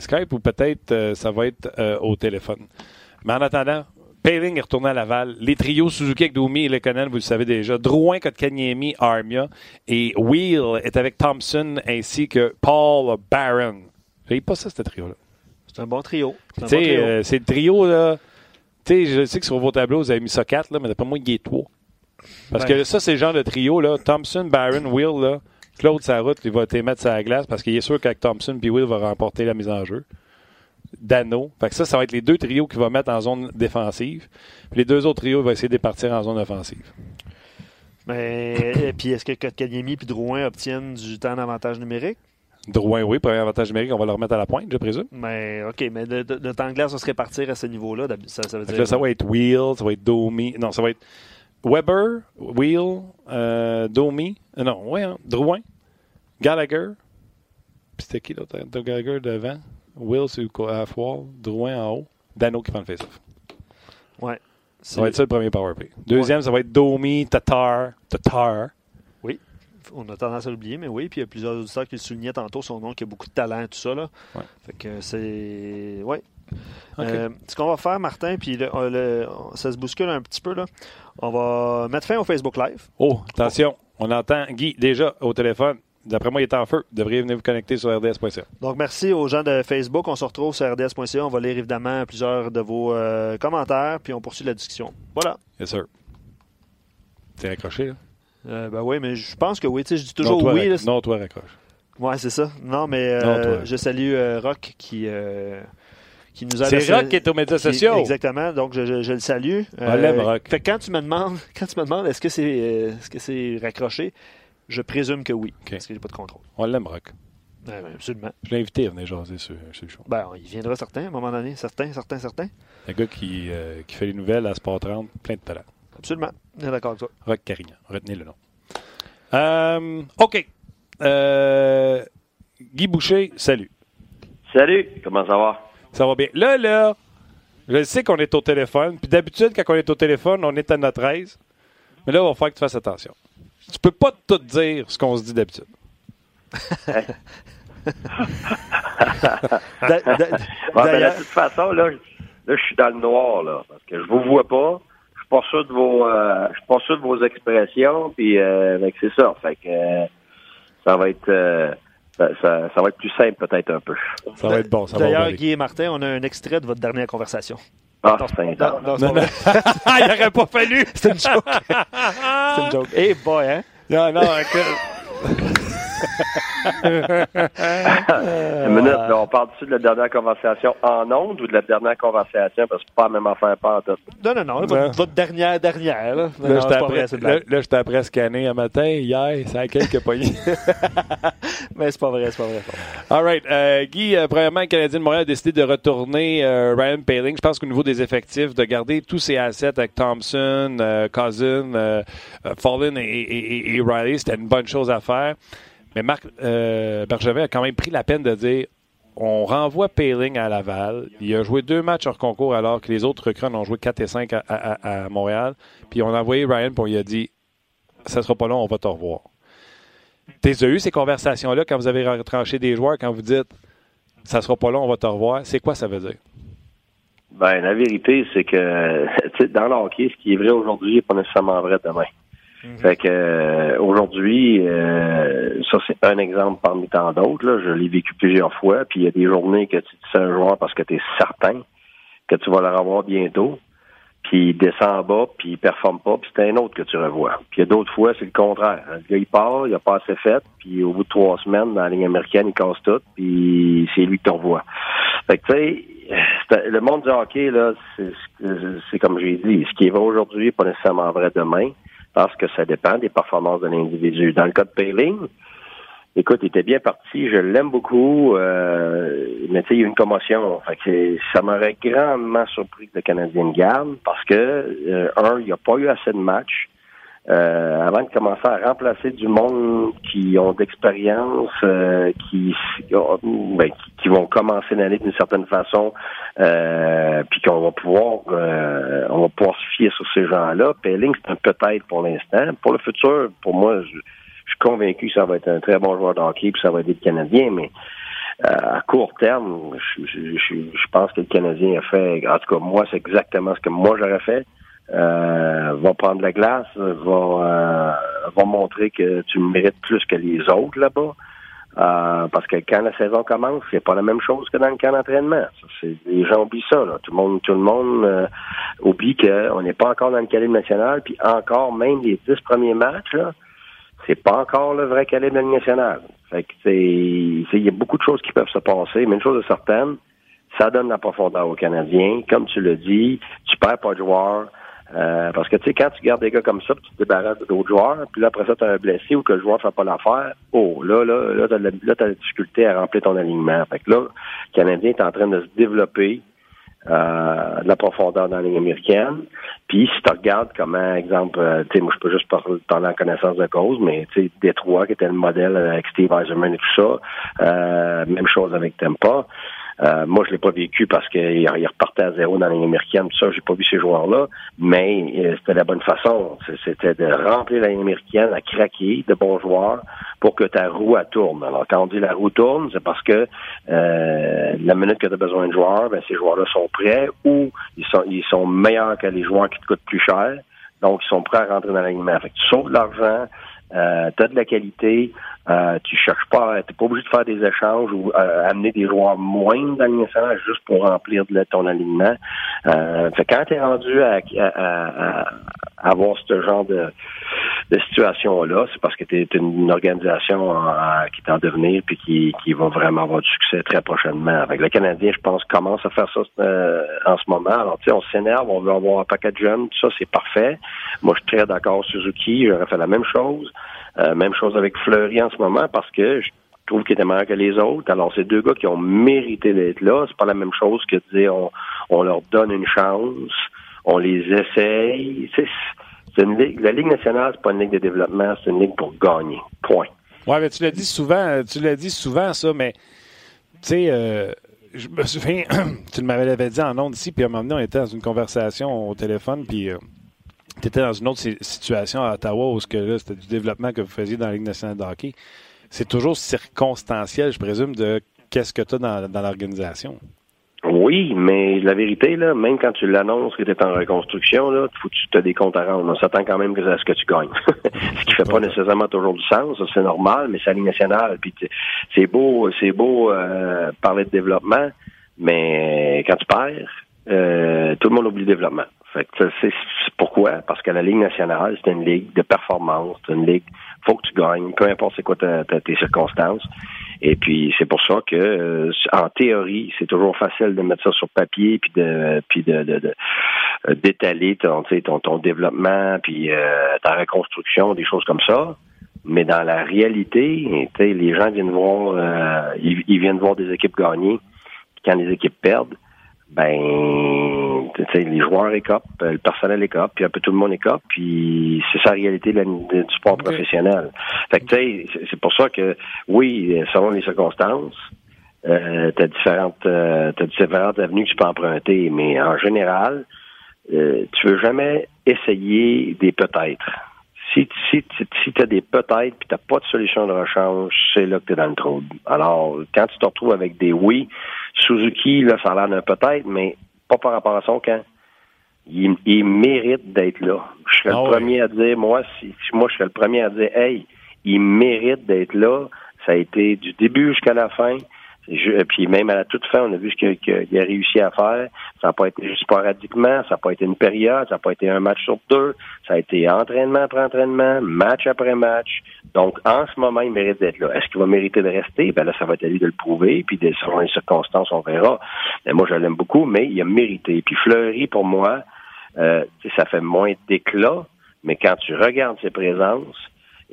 Skype ou peut-être ça va être au téléphone. Mais en attendant, Payling est retourné à Laval. Les trios Suzuki avec Doumi et Lekonen, vous le savez déjà. Drouin, Kotkaniemi, Armia. Et Wheel est avec Thompson ainsi que Paul Barron. J'ai pas ça, ce trio-là? C'est un bon trio. Euh, c'est le trio, là. Tu sais, je sais que sur vos tableaux, vous avez mis ça 4, là, mais d'après moi, il y a 3. Parce ben. que ça, c'est le genre de trio, là. Thompson, Barron, Wheel, là. Claude, sa route, il va te mettre sa glace parce qu'il est sûr qu'avec Thompson puis Will va remporter la mise en jeu. Dano. Fait que ça, ça va être les deux trios qu'il va mettre en zone défensive. Puis les deux autres trios, il va essayer de partir en zone offensive. Mais, puis est-ce que Kotkaniemi et Drouin obtiennent du temps d'avantage numérique? Drouin, oui, premier avantage numérique, on va le remettre à la pointe, je présume. Mais OK, mais le, temps de glace va se répartir à ce niveau-là. Ça, ça, veut dire... Là, ça va être Wheel, ça va être Domi. Non, ça va être Weber, Wheel, euh, Domi. Euh, non, ouais, hein, Drouin, Gallagher. Puis c'était qui l'autre? Gallagher devant? Will sur half wall, Drouin en haut, Dano qui prend le face-off. Ouais. Ça va être ça le premier power play. Deuxième, ouais. ça va être Domi, Tatar, Tatar. On a tendance à l'oublier, mais oui. Puis il y a plusieurs auditeurs qui le soulignaient tantôt, son nom, qui a beaucoup de talent, tout ça. Là. Ouais. Fait que c'est. Oui. Okay. Euh, ce qu'on va faire, Martin, puis le, le, ça se bouscule un petit peu, là. On va mettre fin au Facebook Live. Oh, attention, on entend Guy déjà au téléphone. D'après moi, il est en feu. Vous devriez venir vous connecter sur rds.ca. Donc, merci aux gens de Facebook. On se retrouve sur rds.ca. On va lire évidemment plusieurs de vos euh, commentaires, puis on poursuit la discussion. Voilà. Yes, sir. T'es raccroché, là? Euh, ben oui, mais je pense que oui. Tu sais, je dis toujours non, toi, oui. Là, non, toi, raccroche. Ouais, c'est ça. Non, mais euh, non, je salue euh, Rock qui, qui nous a C'est Rock qui est aux médias sociaux. Exactement. Donc, je, je, je le salue. On l'aime, Rock. Fait que quand tu me demandes, *laughs* quand tu me demandes est-ce que c'est est-ce que c'est raccroché, je présume que oui, okay. parce qu'il n'y a pas de contrôle. On l'aime, Rock. Ben, absolument. Je l'ai invité à venir jaser sur, sur le show. Ben, il viendra certain à un moment donné. Certain, certain, certain. Un gars qui, euh, qui fait les nouvelles à Sport 30, plein de talent. Absolument. Je suis d'accord avec toi. Rock Carignan. Retenez le nom. Euh, OK. Euh, Guy Boucher, salut. Salut. Comment ça va? Ça va bien. Là, là, je sais qu'on est au téléphone. Puis d'habitude, quand on est au téléphone, on est à notre aise. Mais là, il va falloir que tu fasses attention. Tu peux pas tout dire ce qu'on se dit d'habitude. *laughs* ouais, ben, de toute façon, là, là, je suis dans le noir, là, parce que je vous vois pas. Je suis pas sûr de vos, euh, je suis pas sûr de vos expressions, puis euh, c'est ça. Fait que euh, ça va être, euh, ça, ça, ça, va être plus simple peut-être un peu. Ça va être bon. D'ailleurs, Guy et Martin, on a un extrait de votre dernière conversation. Ah. Non, non, non. Il aurait pas fallu. C'est une joke. *laughs* c'est une joke. Hey boy, hein? Non, non, écoute. Une minute, on parle-tu de la dernière conversation en ondes ou de la dernière conversation? Parce que c'est pas la même affaire, pas tout. Non, non, non, votre, dernière, dernière. Là, là, je t'ai après scanné un matin, hier, c'est à quelques *laughs* poignées. Mais c'est pas vrai, c'est pas vrai. All right. Euh, Guy, euh, premièrement, le Canadien de Montréal a décidé de retourner euh, Ryan Paling. Je pense qu'au niveau des effectifs, de garder tous ses assets avec Thompson, Cousin, Fallen et, et Riley, c'était une bonne chose à faire. Mais Marc euh, Bergevin a quand même pris la peine de dire on renvoie Paling à Laval. Il a joué deux matchs hors concours alors que les autres recrues ont joué 4 et 5 à, Montréal. Puis on a envoyé Ryan pour lui a dit ça sera pas long, on va te revoir. Tu as eu ces conversations-là quand vous avez retranché des joueurs, quand vous dites ça sera pas long, on va te revoir? C'est quoi ça veut dire? Ben, la vérité, c'est que *laughs* dans le hockey, ce qui est vrai aujourd'hui n'est pas nécessairement vrai demain. Mhm. Fait que euh, aujourd'hui, euh, ça c'est un exemple parmi tant d'autres. Je l'ai vécu plusieurs fois. Puis il y a des journées que tu dis à un joueur parce que tu es certain que tu vas le revoir bientôt. Puis il descend en bas, puis il performe pas, puis c'est un autre que tu revois. Puis il y a d'autres fois, c'est le contraire. Le gars, il part, il a pas assez fait, puis au bout de trois semaines, dans la ligne américaine, il casse tout, puis c'est lui que tu revois. Fait que tu sais, le monde du hockey, là, c'est comme j'ai dit, ce qui est vrai aujourd'hui n'est pas nécessairement vrai demain parce que ça dépend des performances de l'individu. Dans le cas de Payling, écoute, il était bien parti, je l'aime beaucoup, euh, mais tu sais, il y a une commotion. Fait ça m'aurait grandement surpris que le Canadien garde parce que, euh, un, il n'y a pas eu assez de matchs. Euh, avant de commencer à remplacer du monde qui ont d'expérience, euh, qui, ben, qui, vont commencer l'année d'une certaine façon, euh, puis qu'on va pouvoir euh, on va pouvoir se fier sur ces gens-là. Pelling, c'est un peut-être pour l'instant. Pour le futur, pour moi, je, suis convaincu que ça va être un très bon joueur de hockey, ça va aider le Canadien, mais à court terme, je, je, je, pense que le Canadien a fait, en tout cas moi, c'est exactement ce que moi j'aurais fait. Euh, va prendre la glace, va, euh, va montrer que tu mérites plus que les autres là-bas. Euh, parce que quand la saison commence, c'est pas la même chose que dans le camp d'entraînement. les gens oublient ça. Tout le monde, tout le monde euh, oublie qu'on n'est pas encore dans le calibre national, puis encore même les dix premiers matchs, là, c'est pas encore le vrai calibre national. Fait que il y a beaucoup de choses qui peuvent se passer, mais une chose est certaine, ça donne la profondeur aux Canadiens. Comme tu le dis, tu perds pas de joueurs. Euh, parce que tu sais, quand tu gardes des gars comme ça, tu te débarrasses d'autres joueurs, puis là après ça, tu as un blessé ou que le joueur ne fait pas l'affaire, oh, là, là, là, tu as, la difficulté à remplir ton alignement. Fait que là, le Canadien est en train de se développer euh, de la profondeur dans la ligne américaine. Puis si tu regardes comment, exemple, euh, tu sais, moi je peux juste parler en connaissance de cause, mais tu sais, Détroit, qui était le modèle avec Steve Eiserman et tout ça, euh, même chose avec Tempa. Euh, moi, je l'ai pas vécu parce qu'il repartait à zéro dans la américaine. Tout ça, j'ai pas vu ces joueurs-là. Mais euh, c'était la bonne façon. C'était de remplir la ligne américaine, à craquer de bons joueurs pour que ta roue elle tourne. Alors, quand on dit la roue tourne, c'est parce que euh, la minute que tu as besoin de joueurs, ben, ces joueurs-là sont prêts ou ils sont, ils sont meilleurs que les joueurs qui te coûtent plus cher. Donc, ils sont prêts à rentrer dans l'alignement. Tu sauves de l'argent, euh, tu as de la qualité, euh, tu cherches pas, t'es pas obligé de faire des échanges ou euh, amener des joueurs moindres dans le juste pour remplir de ton alignement. Euh, quand tu es rendu à, à, avoir ce genre de, de situation-là, c'est parce que tu es, une organisation qui est en devenir puis qui, qui va vraiment avoir du succès très prochainement. Avec le Canadien, je pense, commence à faire ça euh, en ce moment. Alors, tu sais, on s'énerve, on veut avoir un paquet de jeunes, tout ça, c'est parfait. Moi, je suis très d'accord Suzuki, j'aurais fait la même chose. Euh, même chose avec Fleury en ce moment parce que je trouve qu'il était meilleur que les autres. Alors, c'est deux gars qui ont mérité d'être là. C'est pas la même chose que de dire on, on leur donne une chance, on les essaye. Une ligue, la Ligue nationale, c'est pas une ligue de développement, c'est une ligue pour gagner. Point. Ouais, mais tu l'as dit souvent, tu l'as dit souvent, ça, mais tu sais, euh, je me souviens, *clears throat* tu m'avais dit en ondes ici, puis à un moment donné, on était dans une conversation au téléphone, puis euh, tu étais dans une autre situation à Ottawa où c'était du développement que vous faisiez dans la Ligue nationale de hockey. C'est toujours circonstanciel, je présume, de qu'est-ce que tu as dans, l'organisation. Oui, mais la vérité, là, même quand tu l'annonces que tu es en reconstruction, là, faut que tu as des comptes à rendre. On s'attend quand même à ce que tu gagnes. *laughs* ce qui fait pas nécessairement toujours du sens, c'est normal, mais c'est la Ligue nationale. Puis c'est beau, c'est beau euh, parler de développement, mais quand tu perds, euh, tout le monde oublie le développement. C'est pourquoi? Parce que la Ligue nationale, c'est une ligue de performance, c'est une ligue, faut que tu gagnes, peu importe c'est quoi tes circonstances. Et puis c'est pour ça que, euh, en théorie, c'est toujours facile de mettre ça sur papier puis de puis de, de, euh, d'étaler ton, ton, ton développement puis euh, ta reconstruction, des choses comme ça. Mais dans la réalité, les gens viennent voir, ils, viennent voir des équipes gagner. Quand les équipes perdent, ben les joueurs écopent, le personnel écope, puis un peu tout le monde écope, puis c'est ça la réalité du sport professionnel. Fait que tu sais, c'est pour ça que oui, selon les circonstances, euh, t'as différentes euh, t'as différentes avenues que tu peux emprunter, mais en général, euh, tu veux jamais essayer des peut-être. Si, si, si tu as des peut-être puis tu pas de solution de rechange, c'est là que tu es dans le trouble. Alors, quand tu te retrouves avec des oui, Suzuki, là, ça a l'air d'un peut-être, mais pas par rapport à son camp. Il, il mérite d'être là. Je serais le ah premier à dire, moi, si, moi, je serais le premier à dire, hey, il mérite d'être là. Ça a été du début jusqu'à la fin. Je, puis même à la toute fin, on a vu ce qu'il a réussi à faire. Ça n'a pas été juste sporadiquement, ça n'a pas été une période, ça n'a pas été un match sur deux, ça a été entraînement après entraînement, match après match. Donc, en ce moment, il mérite d'être là. Est-ce qu'il va mériter de rester? Ben là, ça va être à lui de le prouver, puis selon les circonstances, on verra. Mais moi, je l'aime beaucoup, mais il a mérité. Puis Fleury, pour moi, euh, ça fait moins d'éclat, mais quand tu regardes ses présences,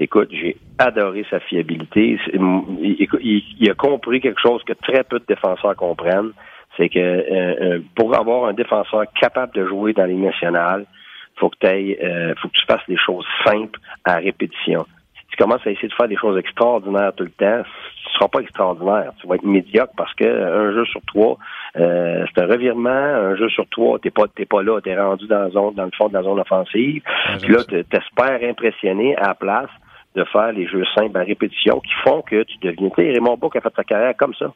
Écoute, j'ai adoré sa fiabilité. Il, a compris quelque chose que très peu de défenseurs comprennent. C'est que euh, euh, pour avoir un défenseur capable de jouer dans les nationales, faut que tu euh, faut que tu fasses des choses simples à répétition. Si tu commences à essayer de faire des choses extraordinaires tout le temps, tu seras pas extraordinaire. Tu vas être médiocre parce que un jeu sur trois, c'est un revirement. Un jeu sur trois, t'es pas t'es pas là, t'es rendu dans la zone, dans le fond de la zone offensive. Puis là, t'espères impressionner à la place de faire les jeux simples à répétition qui font que tu deviens. Tu sais, Raymond Bourque a fait sa carrière comme ça.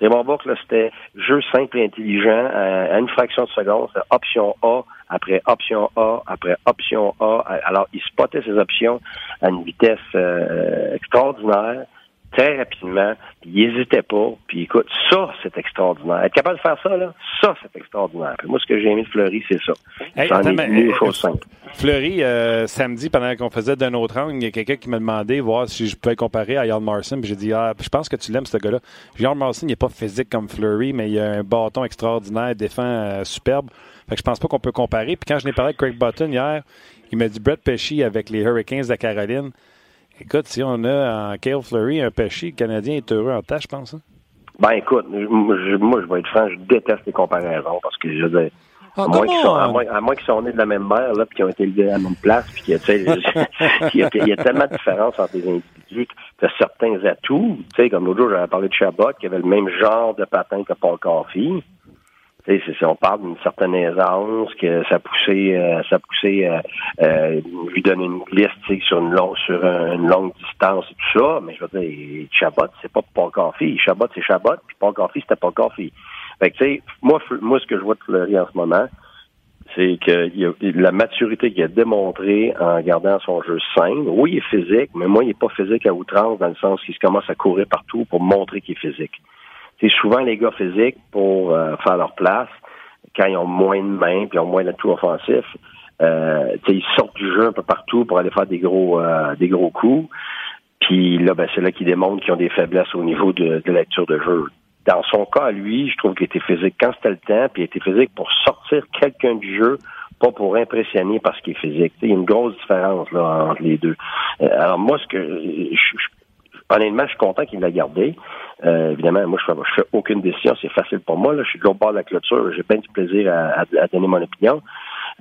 Raymond Bourque, là, c'était jeu simple et intelligent à, une fraction de seconde. C'était option A après option A après option A. Alors, il spottait ses options à une vitesse euh, extraordinaire très rapidement, puis il n'hésitait pas, puis écoute, ça, c'est extraordinaire. Être capable de faire ça, là, ça, c'est extraordinaire. moi, ce que j'ai aimé de Fleury, c'est ça. Hey, attends, mais, euh, Fleury, euh, samedi, pendant qu'on faisait d'un autre angle, il y a quelqu'un qui m'a demandé voir si je pouvais comparer à Yann Marson, puis j'ai dit, ah, je pense que tu l'aimes, ce gars-là. Yann Marson, il n'est pas physique comme Fleury, mais il a un bâton extraordinaire, défend euh, superbe. Fait que je pense pas qu'on peut comparer. Puis quand je n'ai parlé avec Craig Button hier, il m'a dit Brett Pesci avec les Hurricanes de Caroline. Écoute, si on a en Kale Fleury un péché, le Canadien est heureux en tâche, je pense. Hein? Ben écoute, moi je vais être franc, je déteste les comparaisons parce que je veux dire, ah, à, moins qu'ils sont, à, moins, qu'ils soient nés de la même mère, là, puis qu'ils ont été élevés à la même place, puis qu'il *laughs* y, a, y a tellement de différences entre les individus. Tu as certains atouts, tu sais, comme l'autre jour, j'avais parlé de Chabot, qui avait le même genre de patin que Paul Coffey on parle d'une certaine aisance, que ça poussait, euh, ça poussait euh, euh, lui donner une glisse sur une longue sur une longue distance et tout ça, mais je veux dire, Chabot, c'est pas Paul Coffey. Chabot, c'est Chabot, puis Paul Coffey, c'était Paul Coffey. Fait que, tu sais, moi, moi, ce que je vois de Fleury en ce moment, c'est que la maturité qu'il a démontrée en gardant son jeu sain. Oui, il est physique, mais moi, il n'est pas physique à outrance dans le sens qu'il commence à courir partout pour montrer qu'il est physique c'est souvent les gars physiques pour euh, faire leur place quand ils ont moins de mains puis ils ont moins d'atout offensif. Euh, ils sortent du jeu un peu partout pour aller faire des gros euh, des gros coups. Puis là, ben, c'est là qu'ils démontrent qu'ils ont des faiblesses au niveau de, de lecture de jeu. Dans son cas, lui, je trouve qu'il était physique quand c'était le temps, puis il était physique pour sortir quelqu'un du jeu, pas pour impressionner parce qu'il est physique. Il y a une grosse différence là entre les deux. Euh, alors moi, ce que je, honnêtement, je suis content qu'il l'a gardé. Euh, évidemment, moi, je fais, fais aucune décision, c'est facile pour moi. Là. Je suis de l'autre bord de la clôture, j'ai bien du plaisir à, donner mon opinion.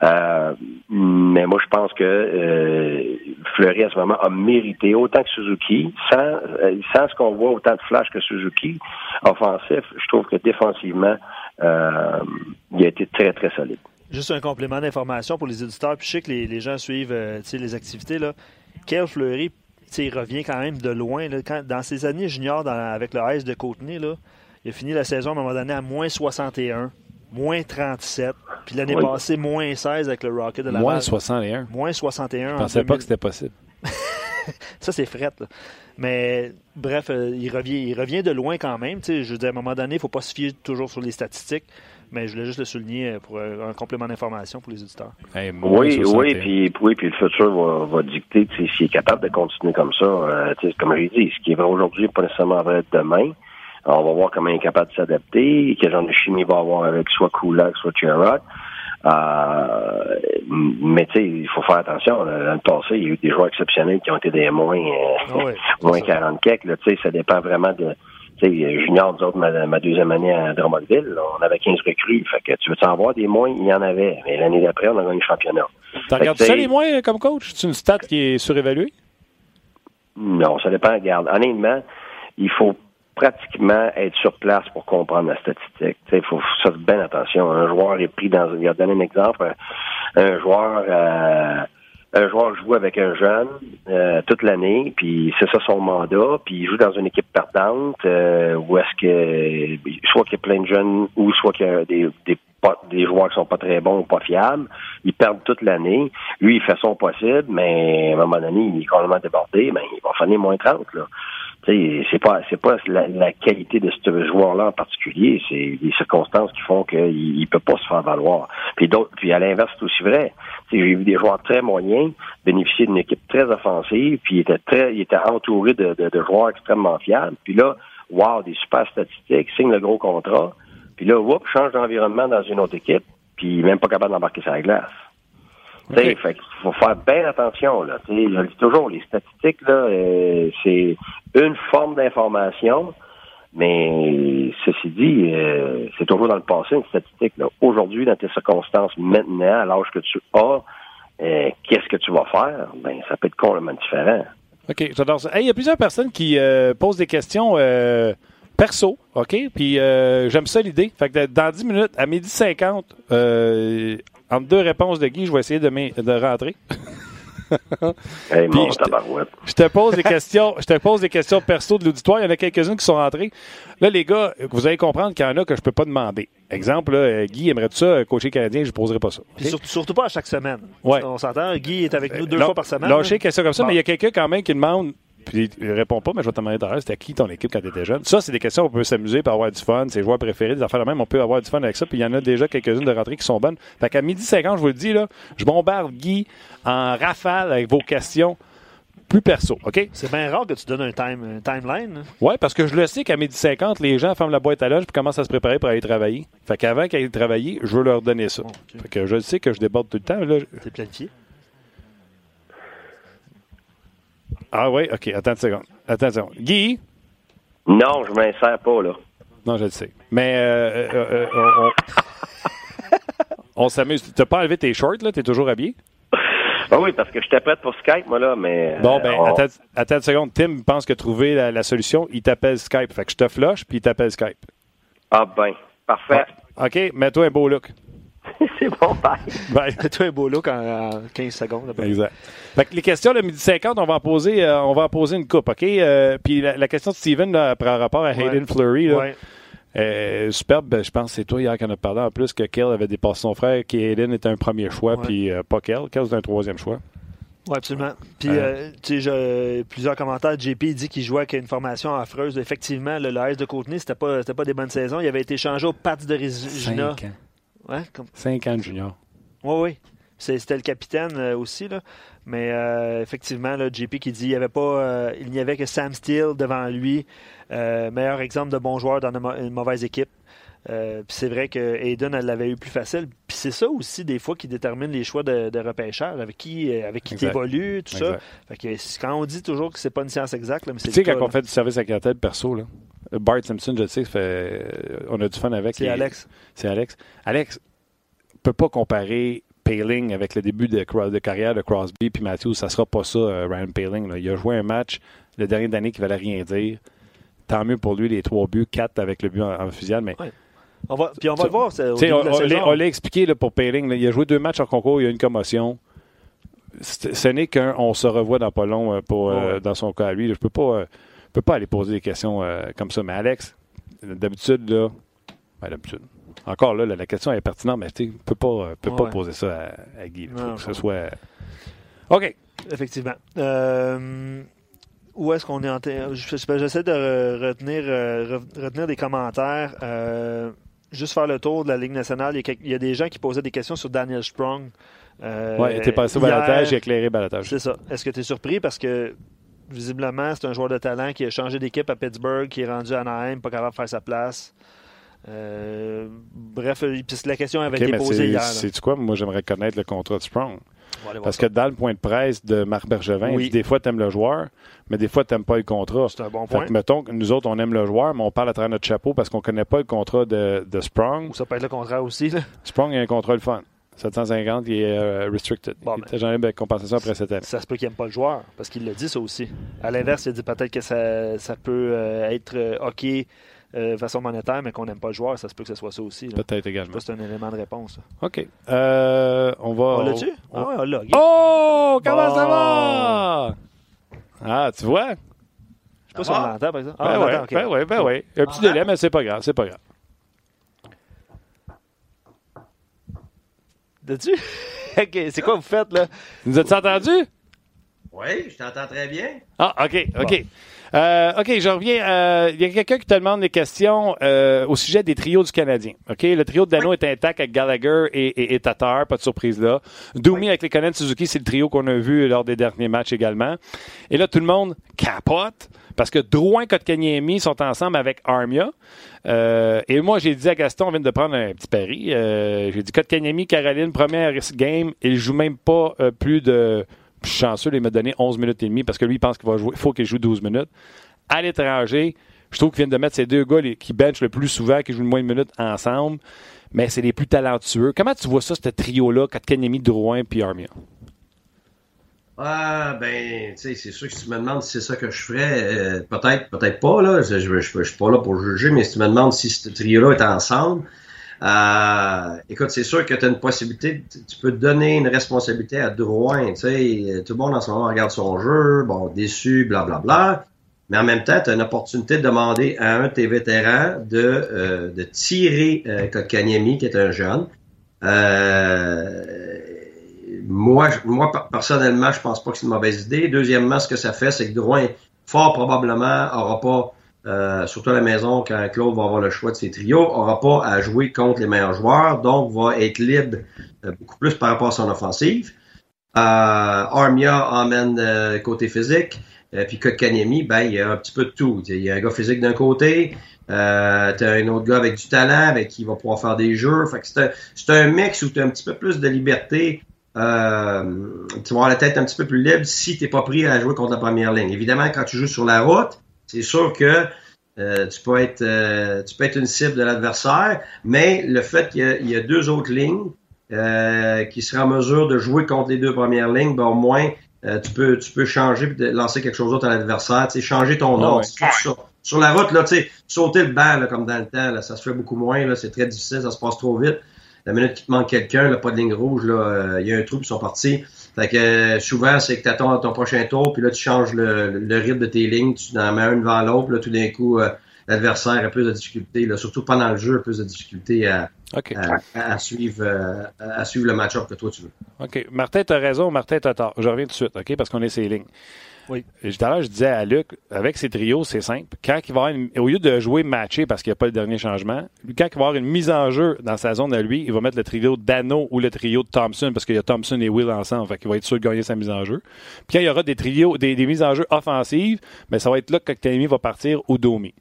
Euh, mais moi, je pense que euh, Fleury, à ce moment, a mérité autant que Suzuki, sans, euh, sans ce qu'on voit autant de flash que Suzuki, offensif, je trouve que défensivement, euh, il a été très, très solide. Juste un complément d'information pour les éditeurs. Puis je sais que les, gens suivent les activités. Là. Quel Fleury il revient quand même de loin. dans ses années juniors avec le Ice de Côtenay, là, il a fini la saison à un moment donné à moins 61, moins 37, puis l'année passée, moins 16 avec le Rocket de la Moins 61. Moins 61. Je pensais pas que c'était possible. *laughs* ça, c'est fret. Mais bref, euh, il, revient, il revient de loin quand même. Je veux dire, à un moment donné, il ne faut pas se fier toujours sur les statistiques. Mais je voulais juste le souligner pour un complément d'information pour les auditeurs. oui, oui, puis, oui, puis le futur va, va dicter s'il est capable de continuer comme ça. Euh, comme je dit, ce qui est vrai aujourd'hui n'est pas nécessairement vrai demain. on va voir comment il est capable de s'adapter, quel genre de chimie il va avoir avec soit Kulak, soit. Euh, mais tu sais, il faut faire attention. Dans le passé, il y a eu des joueurs exceptionnels qui ont été des moins, euh, *laughs* moins 40 kek. Ça dépend vraiment de junior, nous autres, ma, deuxième année à Drummondville, on avait 15 recrues. Fait que tu veux en voir des moins, il y en avait. Mais l'année d'après, on a gagné le championnat. Tu regardes ça les moins comme coach? C'est une stat qui est surévaluée? Non, ça dépend. Regarde, honnêtement, il faut pratiquement être sur place pour comprendre la statistique. Il faut faire bien attention. Un joueur est pris dans... Il y a donné un exemple. Un joueur... Euh, un joueur joue avec un jeune euh, toute l'année, puis c'est ça son mandat, puis il joue dans une équipe perdante, euh, où est-ce que soit qu'il y a plein de jeunes, ou soit qu'il y a des, des, des joueurs qui sont pas très bons ou pas fiables, ils perdent toute l'année. Lui, il fait son possible, mais à un moment donné, il est complètement débordé, mais il va finir moins 30, là c'est pas c'est pas la, qualité de ce joueur-là en particulier, c'est les circonstances qui font qu'il ne peut pas se faire valoir. Puis d'autres, puis à l'inverse, c'est aussi vrai. J'ai vu des joueurs très moyens bénéficier d'une équipe très offensive, puis il était très, il était entouré de, de, joueurs extrêmement fiables. Puis là, wow, des super statistiques, signe le gros contrat. Puis là, whoop, change d'environnement dans une autre équipe, puis même pas capable d'embarquer sur la glace. Okay. Fait qu'il faut faire bien attention. Là. je le dis toujours, les statistiques, là, euh, c'est une forme d'information, mais ceci dit, euh, c'est toujours dans le passé une statistique. Aujourd'hui, dans tes circonstances maintenant, à l'âge que tu as, euh, qu'est-ce que tu vas faire? Ben, ça peut être complètement différent. OK, j'adore ça. Il y a plusieurs personnes qui posent des questions perso, OK? Puis j'aime ça l'idée. Fait que dans 10 minutes, à midi 50, entre deux réponses de Guy, je vais essayer de, de rentrer. *laughs* hey, mon je, te, je, te, pose des questions, je te pose des questions perso de l'auditoire. Il y en a quelques-unes qui sont rentrées. Là, les gars, vous allez comprendre qu'il y en a que je peux pas demander. Exemple, là, Guy aimerait ça euh, coacher canadien, je ne poserai pas ça. Surtout, pas à chaque semaine. Ouais. On s'entend, Guy est avec nous deux fois par semaine. Lâcher question comme ça, mais il y a quelqu'un quand même qui demande puis il répond pas, mais je vais te demander derrière, c'était qui ton équipe quand tu étais jeune? Ça, c'est des questions où on peut s'amuser, pour avoir du fun, ses joueurs préférés, des affaires de même, on peut avoir du fun avec ça, puis il y en a déjà quelques-unes de rentrées qui sont bonnes. Fait qu'à midi 50, je vous le dis, là, je bombarde Guy en rafale avec vos questions plus perso, OK? C'est bien rare que tu donnes un, time, timeline. Hein? Oui, parce que je le sais qu'à midi 50, les gens ferment la boîte à lunch et commencent à se préparer pour aller travailler. Fait qu'avant qu'ils aillent travailler, je veux leur donner ça. Fait que je sais que je déborde tout le temps. C'est planifié? Ah oui, OK. Attends une seconde. Attends une seconde. Guy? Non, je m'insère pas, là. Non, je le sais. Mais euh, euh, euh on, on *laughs* s'amuse. Tu n'as pas enlevé tes shorts, là? Tu es toujours habillé? Ah oui, parce que j'étais prête pour Skype, moi, là, mais... Bon, ben, attends, attends, une seconde. Tim pense que trouver la, solution, il t'appelle Skype. Fait que je te flush, puis il t'appelle Skype. Ah ben, parfait. Ah, OK, mets-toi un beau look. *laughs* c'est bon, bye. bye. *laughs* Mets-toi un beau look en, 15 secondes. Exact. Fait que les questions, le midi 50, on va en poser, euh, on va en poser une coupe, OK? Euh, puis la, question de Steven, là, par rapport à Hayden Fleury, là, euh, superbe, ben, je pense que c'est toi hier qui en a parlé en plus que Kell avait dépassé son frère, qu'Aiden était un premier choix, puis pas Kell. Kell, c'est un troisième choix. Oui, absolument. Puis, tu sais, plusieurs commentaires. JP dit qu'il jouait avec une formation affreuse. Effectivement, le, le de Côtenay, c'était pas, pas des bonnes saisons. Il avait été changé au Pats de Regina. Cinq ans. Ouais, comme... Cinq ans de junior. Oui, oui. C'était le capitaine aussi. Là. Mais euh, effectivement, là, JP qui dit qu'il n'y avait pas euh, il n'y avait que Sam Steele devant lui. Euh, meilleur exemple de bon joueur dans une, mauvaise équipe. Puis c'est vrai que Aiden elle l'avait eu plus facile. Puis c'est ça aussi des fois qui détermine les choix de, de repêchage, avec qui avec qui tu évolues, tout ça. Fait que, quand on dit toujours que c'est pas une science exacte, mais c'est Tu sais quand on fait du service à clientèle perso là, Bart Simpson, je sais, fait, on a du fun avec. C'est Alex. C'est Alex. Alex peut pas comparer Paling avec le début de, de carrière de Crosby puis Matthews. Ça sera pas ça, euh, Ryan Paling. Il a joué un match le dernier d'année qui valait rien dire. Tant mieux pour lui, les trois buts, quatre avec le but en, fusillade, mais. On va, puis on va le voir. on, l'a expliqué là, pour Paling. il a joué deux matchs en concours, il y a une commotion. Ce n'est qu'un on se revoit dans pas long euh, pour, euh, dans son cas à lui. Je peux pas, peux pas aller poser des questions comme ça. Mais Alex, d'habitude, là, ben, d'habitude, encore là, la question est pertinente, mais tu ne peux pas, peux pas poser ça à, Guy. Il faut que ce soit. OK. Effectivement. Euh, où est-ce qu'on est en. J'essaie de retenir, euh, retenir des commentaires. Euh, juste faire le tour de la Ligue nationale, il y, a, des gens qui posaient des questions sur Daniel Sprong. Euh, oui, il était passé au balatage, il a éclairé balatage. C'est ça. Est-ce que tu es surpris? Parce que visiblement, c'est un joueur de talent qui a changé d'équipe à Pittsburgh, qui est rendu à Anaheim, pas capable de faire sa place. Euh, bref, la question avait été posée hier. C'est quoi? Moi, j'aimerais connaître le contrat de Sprong. Parce que dans le point de presse de Marc Bergevin, des fois, tu aimes le joueur, mais des fois, tu n'aimes pas le contrat. C'est un bon point. mettons que nous autres, on aime le joueur, mais on parle à travers notre chapeau parce qu'on ne connaît pas le contrat de, de Sprong. Ou ça peut être le contrat aussi. Là. Sprong a un contrat le fun. 750, il est euh, restricted. Bon, il jamais de compensation après cette année. Ça se peut qu'il n'aime pas le joueur, parce qu'il le dit ça aussi. À l'inverse, il dit peut-être que ça, ça peut euh, être euh, OK de façon monétaire, mais qu'on n'aime pas le joueur, ça se peut que ce soit ça aussi. Peut-être également. C'est un élément de réponse. OK. on va. On l'a-tu? Ah ouais, on l'a. Oh! Comment ça va? Ah, tu vois? Je sais pas si on l'entend, par exemple. Ben ah, ouais, ben oui, ben oui. Un petit délai, mais c'est pas grave, c'est pas grave. tu *laughs* OK, c'est quoi vous faites, là? Nous as-tu entendu? Oui, je t'entends très bien. Ah, OK, OK. Euh, OK, je reviens. Euh, il y a quelqu'un qui te demande des questions euh, au sujet des trios du Canadien. OK, le trio de Dano est intact avec Gallagher et, et, Tatar, pas de surprise là. Doumi avec les Conan Suzuki, c'est le trio qu'on a vu lors des derniers matchs également. Et là, tout le monde capote parce que Drouin et Kotkaniemi sont ensemble avec Armia. et moi, j'ai dit à Gaston, on vient de prendre un petit pari. j'ai dit Kotkaniemi, Caroline, première game, il joue même pas plus de je chanceux, il m'a donné 11 minutes et demie parce que lui, il pense qu'il va jouer. Faut qu'il joue 12 minutes. À l'étranger, je trouve qu'il vient de mettre ces deux gars qui benchent le plus souvent, qui jouent le moins de minutes ensemble, mais c'est les plus talentueux. Comment tu vois ça, ce trio-là, Katkanemi, Drouin puis Armia? Ah, ben, tu sais, c'est sûr que si tu me demandes si c'est ça que je ferais, euh, peut-être, peut-être pas, là. Je, je, je, suis pas là pour juger, mais si tu me demandes si ce trio-là est ensemble, euh, écoute, c'est sûr que tu as une possibilité, tu peux donner une responsabilité à Drouin. Tu sais, tout le monde en ce moment regarde son jeu, bon, déçu, blablabla. Bla, bla. Mais en même temps, tu as une opportunité de demander à un de tes vétérans de, euh, de tirer euh, Kotkaniemi, qui est un jeune. Euh, moi, moi, personnellement, je pense pas que c'est une mauvaise idée. Deuxièmement, ce que ça fait, c'est que Drouin, fort probablement, aura pas euh, surtout à la maison, quand Claude va avoir le choix de ses trios, n'aura pas à jouer contre les meilleurs joueurs, donc va être libre euh, beaucoup plus par rapport à son offensive. Euh, Armia emmène côté physique, puis Kotkaniemi, ben, il y a un petit peu de tout. Il y a un gars physique d'un côté, euh, tu as un autre gars avec du talent, avec qui va pouvoir faire des jeux. C'est un, un, mix où tu as un petit peu plus de liberté. tu vas avoir la tête un petit peu plus libre si tu n'es pas pris à jouer contre la première ligne. Évidemment, quand tu joues sur la route, c'est sûr que euh, tu, peux être, euh, tu peux être une cible de l'adversaire, mais le fait qu'il y, a deux autres lignes euh, qui seraient en mesure de jouer contre les deux premières lignes, ben, au moins, tu, peux, tu peux changer et lancer quelque chose d'autre à l'adversaire, tu sais, changer ton ah ordre. Sur la route, là, tu sais, sauter le banc là, comme dans le temps, là, ça se fait beaucoup moins, là, c'est très difficile, ça se passe trop vite. La minute qu'il te manque quelqu'un, pas de ligne rouge, là, il y a un trou, ils sont partis. Fait que euh, souvent, c'est que tu attends ton prochain tour, puis là, tu changes le, le, rythme de tes lignes, tu en mets une devant l'autre, là, tout d'un coup, euh, l'adversaire a plus de difficultés, là, surtout pendant le jeu, a plus de difficultés à, à, suivre, euh, à suivre le match-up que toi tu veux. OK. Martin, tu as raison, Martin, tu as tort. Je reviens tout de suite, OK, parce qu'on est ces lignes. Oui. Tout à l'heure, je disais à Luc, avec ses trios, c'est simple. Quand il va au lieu de jouer matché parce qu'il n'y a pas le dernier changement, quand il va avoir une mise en jeu dans sa zone à lui, il va mettre le trio Dano ou le trio de Thompson parce qu'il y a Thompson et Will ensemble. Fait qu'il va être sûr de gagner sa mise en jeu. Puis quand il y aura des trios, des, mises en jeu offensives, ben ça va être là que Kotkanemi va partir ou Domi.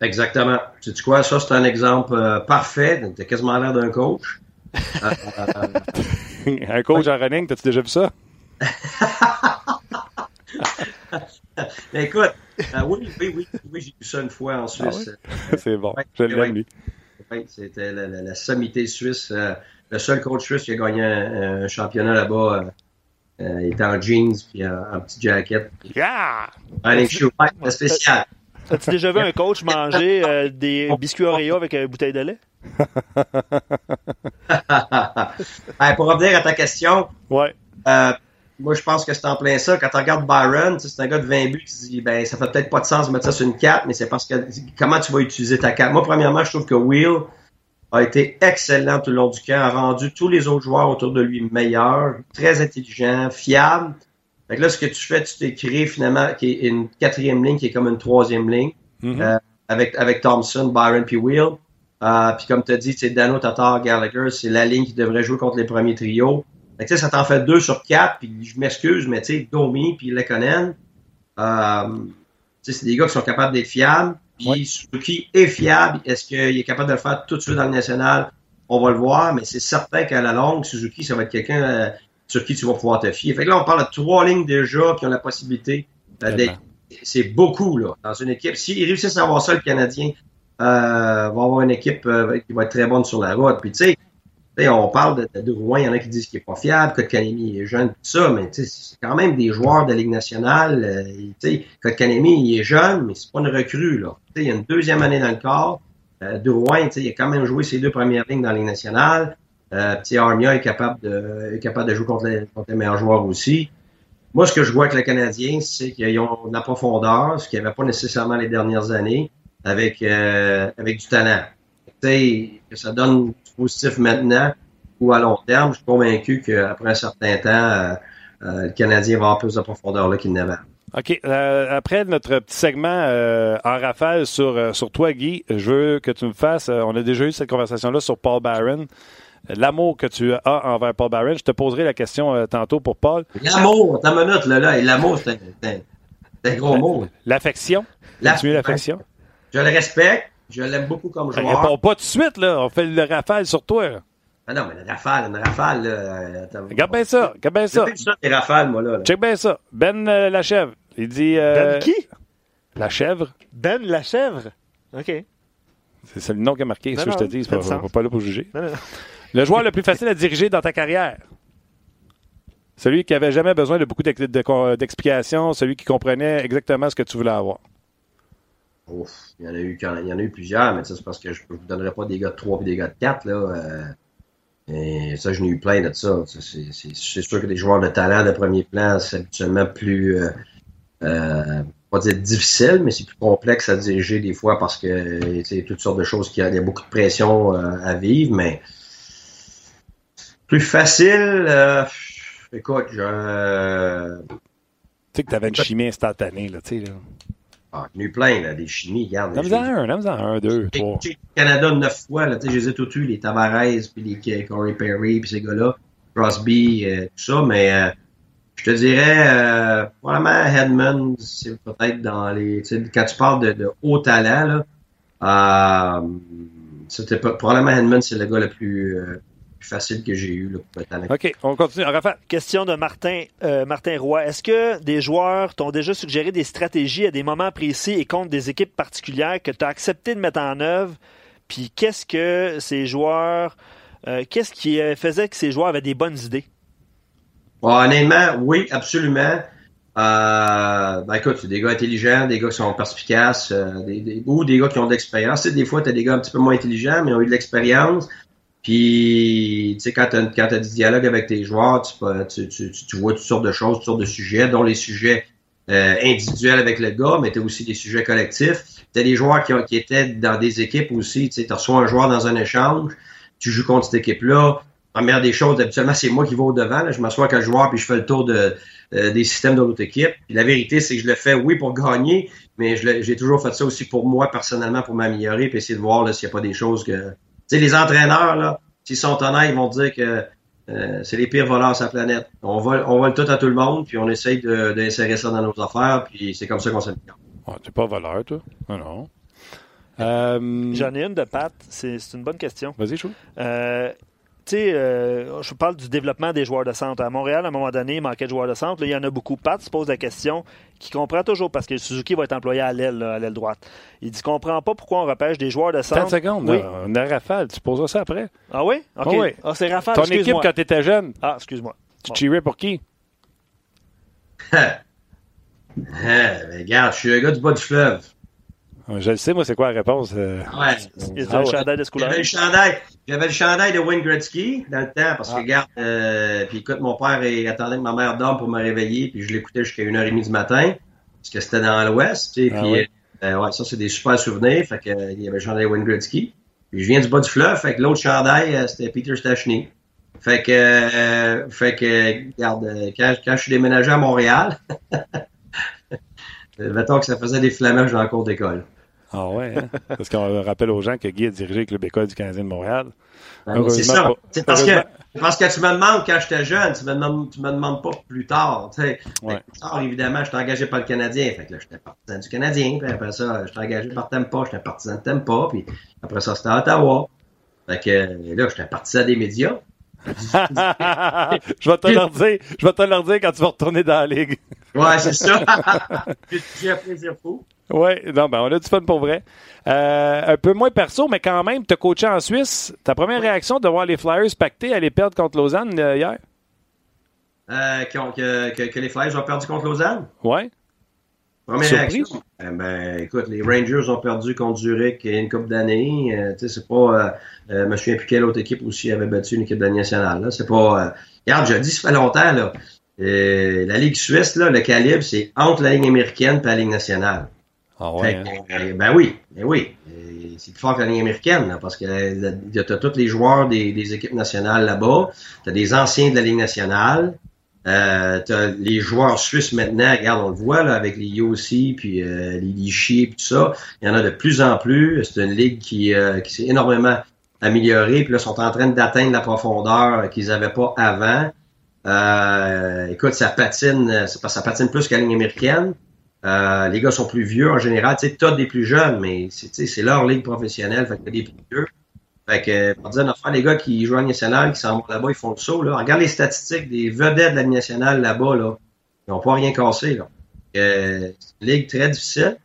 Exactement. Tu sais quoi? Ça, c'est un exemple euh, parfait. Tu as quasiment l'air d'un coach. *laughs* un coach en running, t'as-tu déjà vu ça? *laughs* Mais *laughs* écoute, euh, oui, oui, oui, oui j'ai vu ça une fois en ah Suisse. C'est bon, je l'aime, lui. C'était la, sommité suisse. Euh, le seul coach suisse qui a gagné un, championnat là-bas. Euh, il était en jeans puis en, petit jacket. Yeah! Allez, c'était spécial. As-tu déjà vu un coach manger des *laughs* biscuits Oreo avec une bouteille de lait? *laughs* pour revenir à ta question, ouais. Moi, je pense que c'est en plein ça. Quand tu regardes Byron, c'est un gars de 20 buts, tu dis, ben, ça fait peut-être pas de sens de mettre ça sur une carte, mais c'est parce que comment tu vas utiliser ta carte. Moi, premièrement, je trouve que Will a été excellent tout le long du camp, a rendu tous les autres joueurs autour de lui meilleurs, très intelligent, fiable. Fait que là, ce que tu fais, tu t'es créé finalement qui est une quatrième ligne qui est comme une troisième ligne mm-hmm. euh, avec, avec Thompson, Byron puis Will. Euh, puis comme tu as dit, c'est Dano, Tatar, Gallagher, c'est la ligne qui devrait jouer contre les premiers trios. Fait que, ça t'en fait deux sur quatre, puis je m'excuse, mais tu sais, Domi puis Lekonen, euh, c'est des gars qui sont capables d'être fiables. Puis Suzuki est fiable. Est-ce qu'il est capable de le faire tout de suite dans le national? On va le voir, mais c'est certain qu'à la longue, Suzuki, ça va être quelqu'un euh, sur qui tu vas pouvoir te fier. Fait que là, on parle de trois lignes déjà qui ont la possibilité euh, d'être. C'est beaucoup, là, dans une équipe. S'ils réussissent à avoir ça, le Canadien euh, va avoir une équipe qui va être très bonne sur la route. Puis, tu sais, on parle de, de, Rouen, il y en a qui disent qu'il n'est pas fiable, que Kanemi est jeune, tout ça, mais c'est quand même des joueurs de la Ligue nationale. Euh, il est jeune, mais c'est pas une recrue. Là. il y a une deuxième année dans le corps. Euh, de Rouen, il a quand même joué ses deux premières lignes dans la Ligue nationale. Euh, Armia est capable de, est capable de jouer contre les, contre les meilleurs joueurs aussi. Moi, ce que je vois avec les Canadiens, c'est qu'ils ont de la profondeur, ce qu'il n'y avait pas nécessairement les dernières années, avec, euh, avec du talent. ça donne positif maintenant ou à long terme, je suis convaincu qu'après un certain temps, euh, euh, le Canadien va avoir plus de profondeur là qu'il n'avait. OK. Euh, après notre petit segment en rafale sur, sur toi, Guy, je veux que tu me fasses. on a déjà eu cette conversation-là sur Paul Barron. L'amour que tu as envers Paul Barron. Je te poserai la question tantôt pour Paul. L'amour, ta minute, là, là. L'amour, c'est un, gros mot. L'affection? l'affection? Je le respecte. Je l'aime beaucoup comme joueur. Réponds pas tout de suite, là. On fait le rafale sur toi. Ah non, mais le rafale, une rafale, là. Regarde bien ça, regarde bien ça. ça, rafales, moi, là. Check bien ça. Ben euh, la chèvre. Il dit. Euh, ben qui? La chèvre. Ben la chèvre. OK. C'est le nom qui a marqué, ça, je te dis. C'est pas, pas là pour juger. Le joueur le plus facile à diriger dans ta carrière. Celui qui avait jamais besoin de beaucoup d'explications, celui qui comprenait exactement ce que tu voulais avoir il y en a eu il y en a eu plusieurs, mais ça c'est parce que je ne vous donnerai pas des gars de 3 et des gars de 4. Là, euh, et ça, je n'ai eu plein de ça. C'est sûr que des joueurs de talent de premier plan, c'est habituellement plus euh, euh, pas dire difficile, mais c'est plus complexe à diriger des fois parce que c'est toutes sortes de choses qui y a beaucoup de pression à vivre, mais plus facile. écoute, je. Tu sais que tu avais une chimie instantanée, là, tu sais. Là. Ah, il y en a eu plein, là, des chimies, regarde. Donne-en un, donne-en un, deux, trois. Canada neuf fois, là, tu sais, je les ai tous les Tavares, puis les Corey Perry, puis ces gars-là, Crosby, euh, tout ça, mais euh, je te dirais, euh, probablement Hedman, c'est peut-être dans les, tu sais, quand tu parles de, de haut talent, là, euh, c'était probablement Hedman, c'est le gars le plus, facile que j'ai eu là, pour OK, on continue. Rafa. Question de Martin, euh, Martin Roy. Est-ce que des joueurs t'ont déjà suggéré des stratégies à des moments précis et contre des équipes particulières que tu as accepté de mettre en œuvre? Puis qu'est-ce que ces joueurs. Euh, qu'est-ce qui euh, faisait que ces joueurs avaient des bonnes idées? honnêtement, oui, absolument. Euh, ben écoute, c'est des gars intelligents, des gars qui sont perspicaces, ou des gars qui ont de l'expérience. Des fois, tu as des gars un petit peu moins intelligents, mais ont eu de l'expérience. Puis, tu sais, quand tu as, du dialogue avec tes joueurs, tu, tu, tu, vois toutes sortes de choses, toutes sortes de sujets, dont les sujets euh, individuels avec le gars, mais tu as aussi des sujets collectifs. Tu as des joueurs qui, ont, qui étaient dans des équipes aussi. Tu sais, reçois un joueur dans un échange, tu joues contre cette équipe-là. Première des choses, habituellement, c'est moi qui vais au devant. Je m'assois avec joueur puis je fais le tour de, euh, des systèmes de l'autre équipe. Puis la vérité, c'est que je le fais, oui, pour gagner, mais j'ai toujours fait ça aussi pour moi, personnellement, pour m'améliorer puis essayer de voir s'il n'y a pas des choses que sais, les entraîneurs, là, s'ils sont honnêtes, ils vont dire que euh, c'est les pires voleurs sur la planète. On vole, on vole tout à tout le monde, puis on essaye d'insérer ça dans nos affaires, puis c'est comme ça qu'on s'améliore. Ah, tu n'es pas voleur, toi? Non, non. Euh... J'en ai une de Pat. C'est une bonne question. Vas-y, Chou. Euh, tu sais, euh, je parle du développement des joueurs de centre. À Montréal, à un moment donné, il manquait de joueurs de centre. Là, il y en a beaucoup. Pat se pose la question, qui comprend toujours, parce que Suzuki va être employé à l'aile, à l'aile droite. Il dit comprend pas pourquoi on repêche des joueurs de centre. 30 secondes, oui. on a Rafale. Tu poseras ça après? Ah oui? OK. Ah, oui. ah c'est Rafale, Ton équipe, quand tu étais jeune. Ah, excuse-moi. Tu bon. pour qui? *laughs* regarde, je suis un gars du bas du fleuve. Je le sais, moi, c'est quoi la réponse? Euh? Ouais. Il y a le chandail de ce J'avais le chandail. J'avais le chandail de Wayne Gretzky dans le temps, parce que, ah. regarde, euh, puis écoute, mon père il attendait que ma mère dorme pour me réveiller, puis je l'écoutais jusqu'à 1h30 du matin, parce que c'était dans l'Ouest, tu sais, ah puis, euh, ouais, ça, c'est des super souvenirs, fait que, il y avait le chandail de Wayne Gretzky. Puis je viens du bas du fleuve, fait que l'autre chandail, c'était Peter Stachny. Fait que, fait que, regarde, quand, quand je suis déménagé à Montréal, *laughs* mettons que ça faisait des flammages dans la cour d'école. Ah ouais, hein? *laughs* parce qu'on rappelle aux gens que Guy a dirigé le Club École du Canadien de Montréal. Ben, c'est ça. C'est parce que, parce que tu me demandes quand j'étais jeune, tu me demandes, tu me demandes pas plus tard. Tu sais. Ouais. Plus tard, évidemment, je suis engagé par le Canadien. Fait que là, j'étais partisan du Canadien. Puis après ça, j'étais engagé par Tempa. J'étais partisan de Tempa. Puis après ça, c'était Ottawa. Fait que là, j'étais partisan des médias. *laughs* je vais te leur dire. Je vais te leur dire quand tu vas retourner dans la ligue. ouais, c'est ça. *laughs* J'ai un plaisir fou. Oui, non, ben on a du fun pour vrai. Euh, un peu moins perso, mais quand même, tu as coaché en Suisse. Ta première réaction de voir les Flyers pacter aller perdre contre Lausanne euh, hier? Euh, que, que, que, les Flyers ont perdu contre Lausanne? Oui. Première Surprise? réaction? Eh ben, écoute, les Rangers ont perdu contre Zurich il y a une couple d'années. Euh, tu sais, c'est pas. je me souviens plus quelle autre équipe aussi avait battu une équipe de nationale. C'est pas. regarde, je dis, ça fait longtemps, là. la Ligue suisse, là, le calibre, c'est entre la Ligue américaine et la Ligue nationale. Ah ouais, hein? euh, ben oui, ben oui. C'est plus fort que la ligne américaine, là, parce que tu as tous les joueurs des, des équipes nationales là-bas. Tu as des anciens de la Ligue nationale. Euh, tu as les joueurs suisses maintenant, regarde, on le voit là, avec les Yossi, puis euh, les Lichi, puis tout ça. Il y en a de plus en plus. C'est une ligue qui, euh, qui s'est énormément améliorée, puis là, sont en train d'atteindre la profondeur qu'ils n'avaient pas avant. Euh, écoute, ça patine, ça patine plus qu'à la ligne américaine. Euh, les gars sont plus vieux en général. Tu sais, t'as des plus jeunes, mais c'est leur ligue professionnelle, fait que t'as des plus vieux. Fait que, pour dire les gars qui jouent en nationale, qui s'en vont là-bas, ils font le saut, là. Regarde les statistiques des vedettes de la nationale là-bas, là. Ils n'ont pas rien cassé, là. Euh, c'est une ligue très difficile.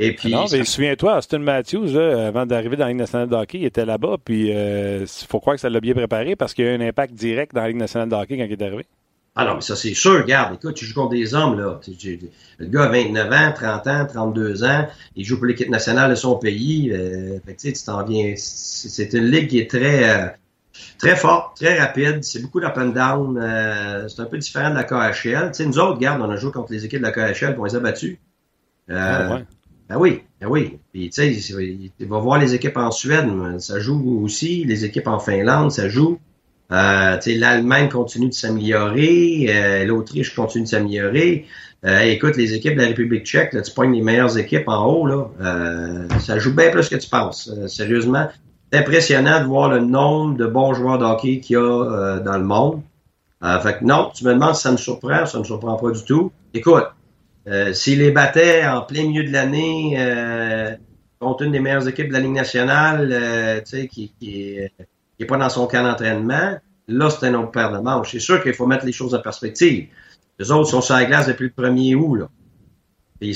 Et puis, non, mais souviens-toi, Austin Matthews, là, avant d'arriver dans la Ligue nationale de hockey, il était là-bas, puis il euh, faut croire que ça l'a bien préparé parce qu'il y a eu un impact direct dans la Ligue nationale de hockey quand il est arrivé. Ah non, mais ça, c'est sûr. Regarde, écoute, tu joues contre des hommes, là. Le gars a 29 ans, 30 ans, 32 ans. Il joue pour l'équipe nationale de son pays. Euh, fait tu t'en viens. C'est une ligue qui est très, euh, très forte, très rapide. C'est beaucoup d'up and down. Euh, c'est un peu différent de la KHL. Tu sais, nous autres, regarde, on a joué contre les équipes de la KHL, puis on les a battus. Ah ouais. Ben oui, ben oui. Puis, tu sais, il va voir les équipes en Suède, ça joue aussi. Les équipes en Finlande, ça joue. Euh, L'Allemagne continue de s'améliorer, euh, l'Autriche continue de s'améliorer. Euh, écoute, les équipes de la République tchèque, là, tu pognes les meilleures équipes en haut, là, euh, ça joue bien plus que tu penses. sérieusement, c'est impressionnant de voir le nombre de bons joueurs de hockey qu'il y a dans le monde. fait que non, tu me demandes si ça me surprend, ça me surprend pas du tout. Écoute, s'ils les battaient en plein milieu de l'année contre une des meilleures équipes de la Ligue nationale, tu sais, qui, qui qui n'est pas dans son camp d'entraînement, là, c'est un autre paire de manches. C'est sûr qu'il faut mettre les choses en perspective. Les autres sont sur la glace depuis le 1er août, là. Puis, ils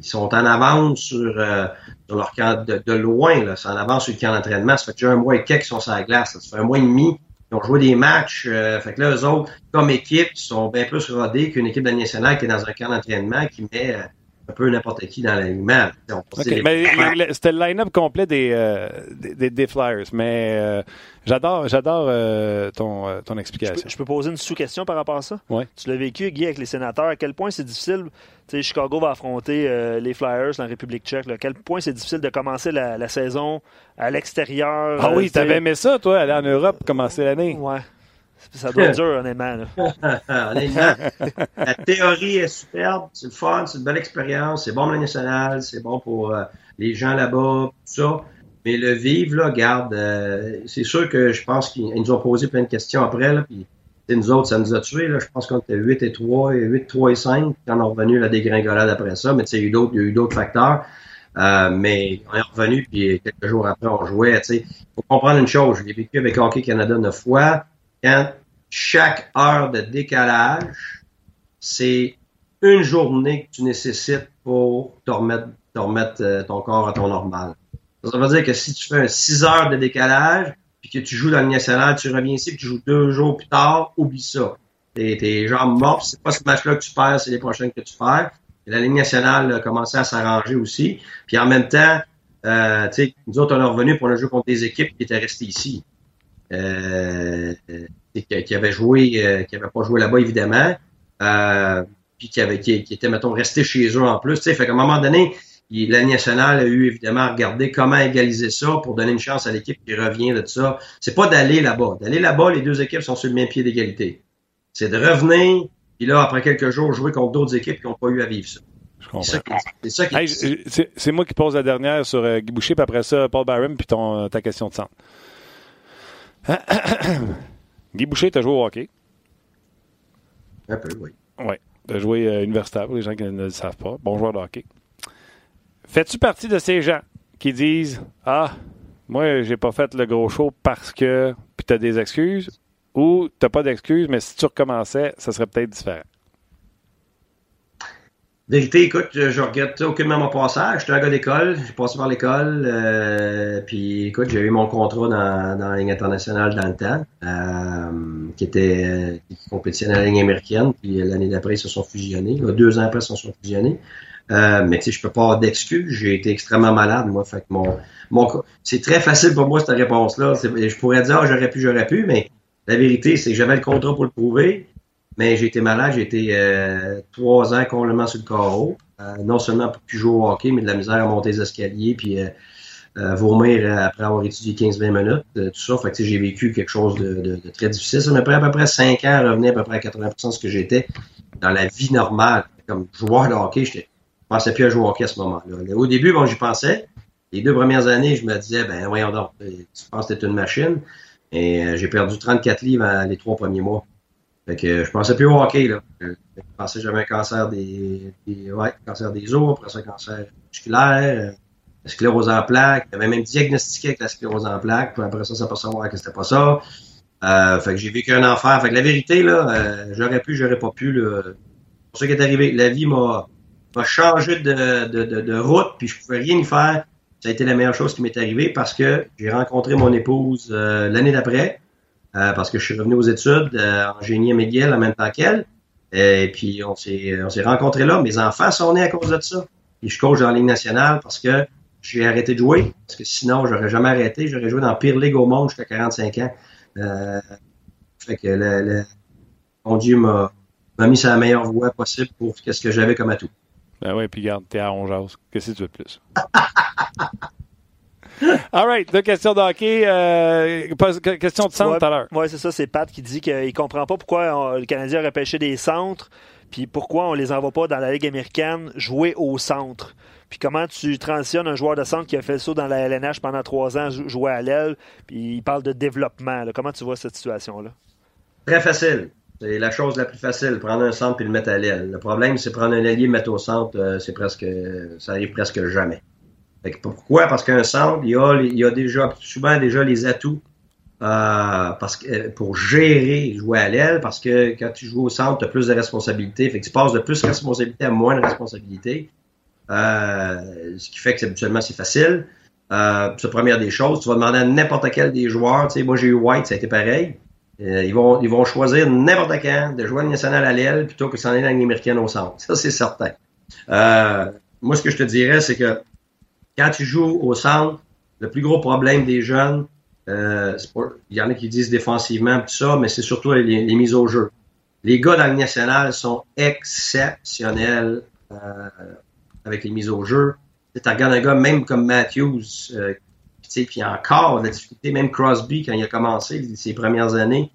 sont en avance sur, euh, leur camp de, de loin, là. C'est en avance sur le camp d'entraînement. Ça fait déjà un mois et quelques qu'ils sont sur la glace. Ça fait un mois et demi ils ont joué des matchs. Euh, fait que là, eux autres, comme équipe, sont bien plus rodés qu'une équipe de nationale qui est dans un camp d'entraînement qui met euh, un peu n'importe qui dans l'alignement. Okay, c'était le line-up complet des, euh, des, des, Flyers, mais euh, j'adore j'adore euh, ton, euh, ton explication. Je peux, poser une sous-question par rapport à ça? Oui. Tu l'as vécu, Guy, avec les sénateurs. À quel point c'est difficile, tu sais, Chicago va affronter les Flyers dans la République tchèque. À quel point c'est difficile de commencer la, la saison à l'extérieur? Ah oui, t'avais aimé ça, toi, aller en Europe, commencer l'année? Ouais. Ça doit être *laughs* dur, honnêtement. *laughs* honnêtement, la théorie est superbe, c'est le fun, c'est une belle expérience, c'est bon pour la nationale, c'est bon pour euh, les gens là-bas, tout ça. Mais le vivre, là, garde, euh, c'est sûr que je pense qu'ils nous ont posé plein de questions après, là, puis nous autres, ça nous a tués. Là. Je pense qu'on était 8 et 3, 8, 3 et 5 quand on est revenu la dégringolade après ça. Mais il y a eu d'autres, il y a eu d'autres facteurs. Euh, mais on est revenu, puis quelques jours après, on jouait. Il faut comprendre une chose. J'ai vécu avec Hockey Canada neuf fois quand chaque heure de décalage, c'est une journée que tu nécessites pour te remettre, te remettre euh, ton corps à ton normal. Ça veut dire que si tu fais un 6 heures de décalage, puis que tu joues dans le national, tu reviens ici, puis tu joues deux jours plus tard, oublie ça. T'es, jambes mortes, c'est pas ce match-là que tu perds, c'est les prochains que tu perds. Et la Ligue nationale a commencé à s'arranger aussi. Puis en même temps, euh, nous autres, on est revenus pour le jeu contre des équipes qui étaient restées ici euh, qui, avait joué, euh, qui avait pas joué là-bas évidemment, euh, puis qui avait, qui, qui, était mettons resté chez eux en plus. Fait qu'à un moment donné, la nationale a eu évidemment à regarder comment égaliser ça pour donner une chance à l'équipe qui revient de ça. C'est pas d'aller là-bas. D'aller là-bas, les deux équipes sont sur le même pied d'égalité. C'est de revenir, puis là, après quelques jours, jouer contre d'autres équipes qui n'ont pas eu à vivre ça. C'est moi qui pose la dernière sur euh, Guy Boucher, puis après ça, Paul Barron, puis ton, ta question de centre. *coughs* Guy Boucher, tu as joué au hockey? Un peu, oui. Oui. Tu as joué euh, universitaire, pour les gens qui ne le savent pas. Bon joueur de hockey. Fais-tu partie de ces gens qui disent Ah, moi, j'ai pas fait le gros show parce que. Puis tu as des excuses, ou tu pas d'excuses, mais si tu recommençais, ça serait peut-être différent? Vérité, écoute, je, regrette aucunement mon passage. J'étais un gars d'école, j'ai passé par l'école, euh, puis écoute, j'ai eu mon contrat dans, dans la Ligue internationale dans le temps, euh, qui était qui compétitionnait à la Ligue américaine, puis l'année d'après, ils se sont fusionnés. deux ans après, ils se sont fusionnés. Euh, mais tu sais, je peux pas avoir d'excuses. J'ai été extrêmement malade, moi. Fait que mon, mon c'est très facile pour moi cette réponse-là. Je pourrais dire, oh, j'aurais pu, j'aurais pu, mais la vérité, c'est que j'avais le contrat pour le prouver. Mais j'ai été malade, j'ai été euh, trois ans complètement sur le carreau. Euh, non seulement pour plus jouer au hockey, mais de la misère à monter les escaliers, puis euh, euh vomir après avoir étudié 15-20 minutes, tout ça. Fait que j'ai vécu quelque chose de, de, de, très difficile. Ça m'a pris à peu près 5 ans à revenir à peu près à 80% de ce que j'étais dans la vie normale. Comme joueur de hockey, je pensais plus à jouer au hockey à ce moment-là. Au début, bon, j'y pensais. Les deux premières années, je me disais, ben voyons donc, tu penses que t'es une machine. Et j'ai perdu 34 livres les trois premiers mois. Fait que je pensais plus au hockey, là. Je pensais que j'avais un cancer des, ouais, cancer des os, après ça, cancer musculaire, euh, la sclérose en plaques. J'avais même diagnostiqué avec la sclérose en plaques, puis après ça, ça pas savoir que c'était pas ça. Euh, fait que j'ai vécu un enfer. Fait que la vérité, là, euh, j'aurais pu, j'aurais pas pu, là. Pour ce qui est arrivé, la vie m'a, m'a changé de, de, de, route, puis je pouvais rien y faire. Ça a été la meilleure chose qui m'est arrivée parce que j'ai rencontré mon épouse euh, l'année d'après. Euh, parce que je suis revenu aux études euh, en génie à McGill en même temps qu'elle. Et puis on s'est on s'est rencontrés là. Mes enfants sont nés à cause de ça. Et je coach en ligne nationale parce que j'ai arrêté de jouer. Parce que sinon, j'aurais jamais arrêté. J'aurais joué dans la pire ligue au monde jusqu'à 45 ans. Euh, fait que le, mon Dieu m'a mis sur la meilleure voie possible pour ce que j'avais comme atout. Ben oui, puis garde, t'es à Ongeas. Qu'est-ce que tu veux de plus? *laughs* *laughs* All right. Deux questions d'hockey. Euh, question de centre tout à l'heure. Oui, c'est ça. C'est Pat qui dit qu'il ne comprend pas pourquoi le Canadien aurait pêché des centres, puis pourquoi on les envoie pas dans la Ligue américaine jouer au centre. Puis comment tu transitionnes un joueur de centre qui a fait le saut dans la LNH pendant trois ans, jouer à l'aile, puis il parle de développement. Comment tu vois cette situation-là? Très facile. C'est la chose la plus facile, prendre un centre puis le mettre à l'aile. Le problème, c'est prendre un allié, mettre au centre, euh, c'est presque, ça arrive presque jamais pourquoi? Parce qu'un centre, il y, a, il a déjà souvent déjà les atouts euh, parce que, euh, pour gérer, jouer à l'aile, parce que quand tu joues au centre, tu as plus de responsabilités. Fait que tu passes de plus de responsabilité à moins de responsabilité. Euh, ce qui fait que habituellement c'est facile. Euh, c'est la première des choses. Tu vas demander à n'importe quel des joueurs. Tu sais, moi j'ai eu White, ça a été pareil. Euh, ils, vont, ils vont choisir n'importe quand de jouer à nationale à l'aile plutôt que s'en aller dans l'américaine au centre. Ça, c'est certain. Euh, moi, ce que je te dirais, c'est que quand tu joues au centre, le plus gros problème des jeunes, euh, il y en a qui disent défensivement tout ça, mais c'est surtout les, mises au jeu. Les gars dans le national sont exceptionnels euh, avec les mises au jeu. Tu regardes un gars même comme Matthews, euh, puis encore la difficulté, même Crosby quand il a commencé ses premières années.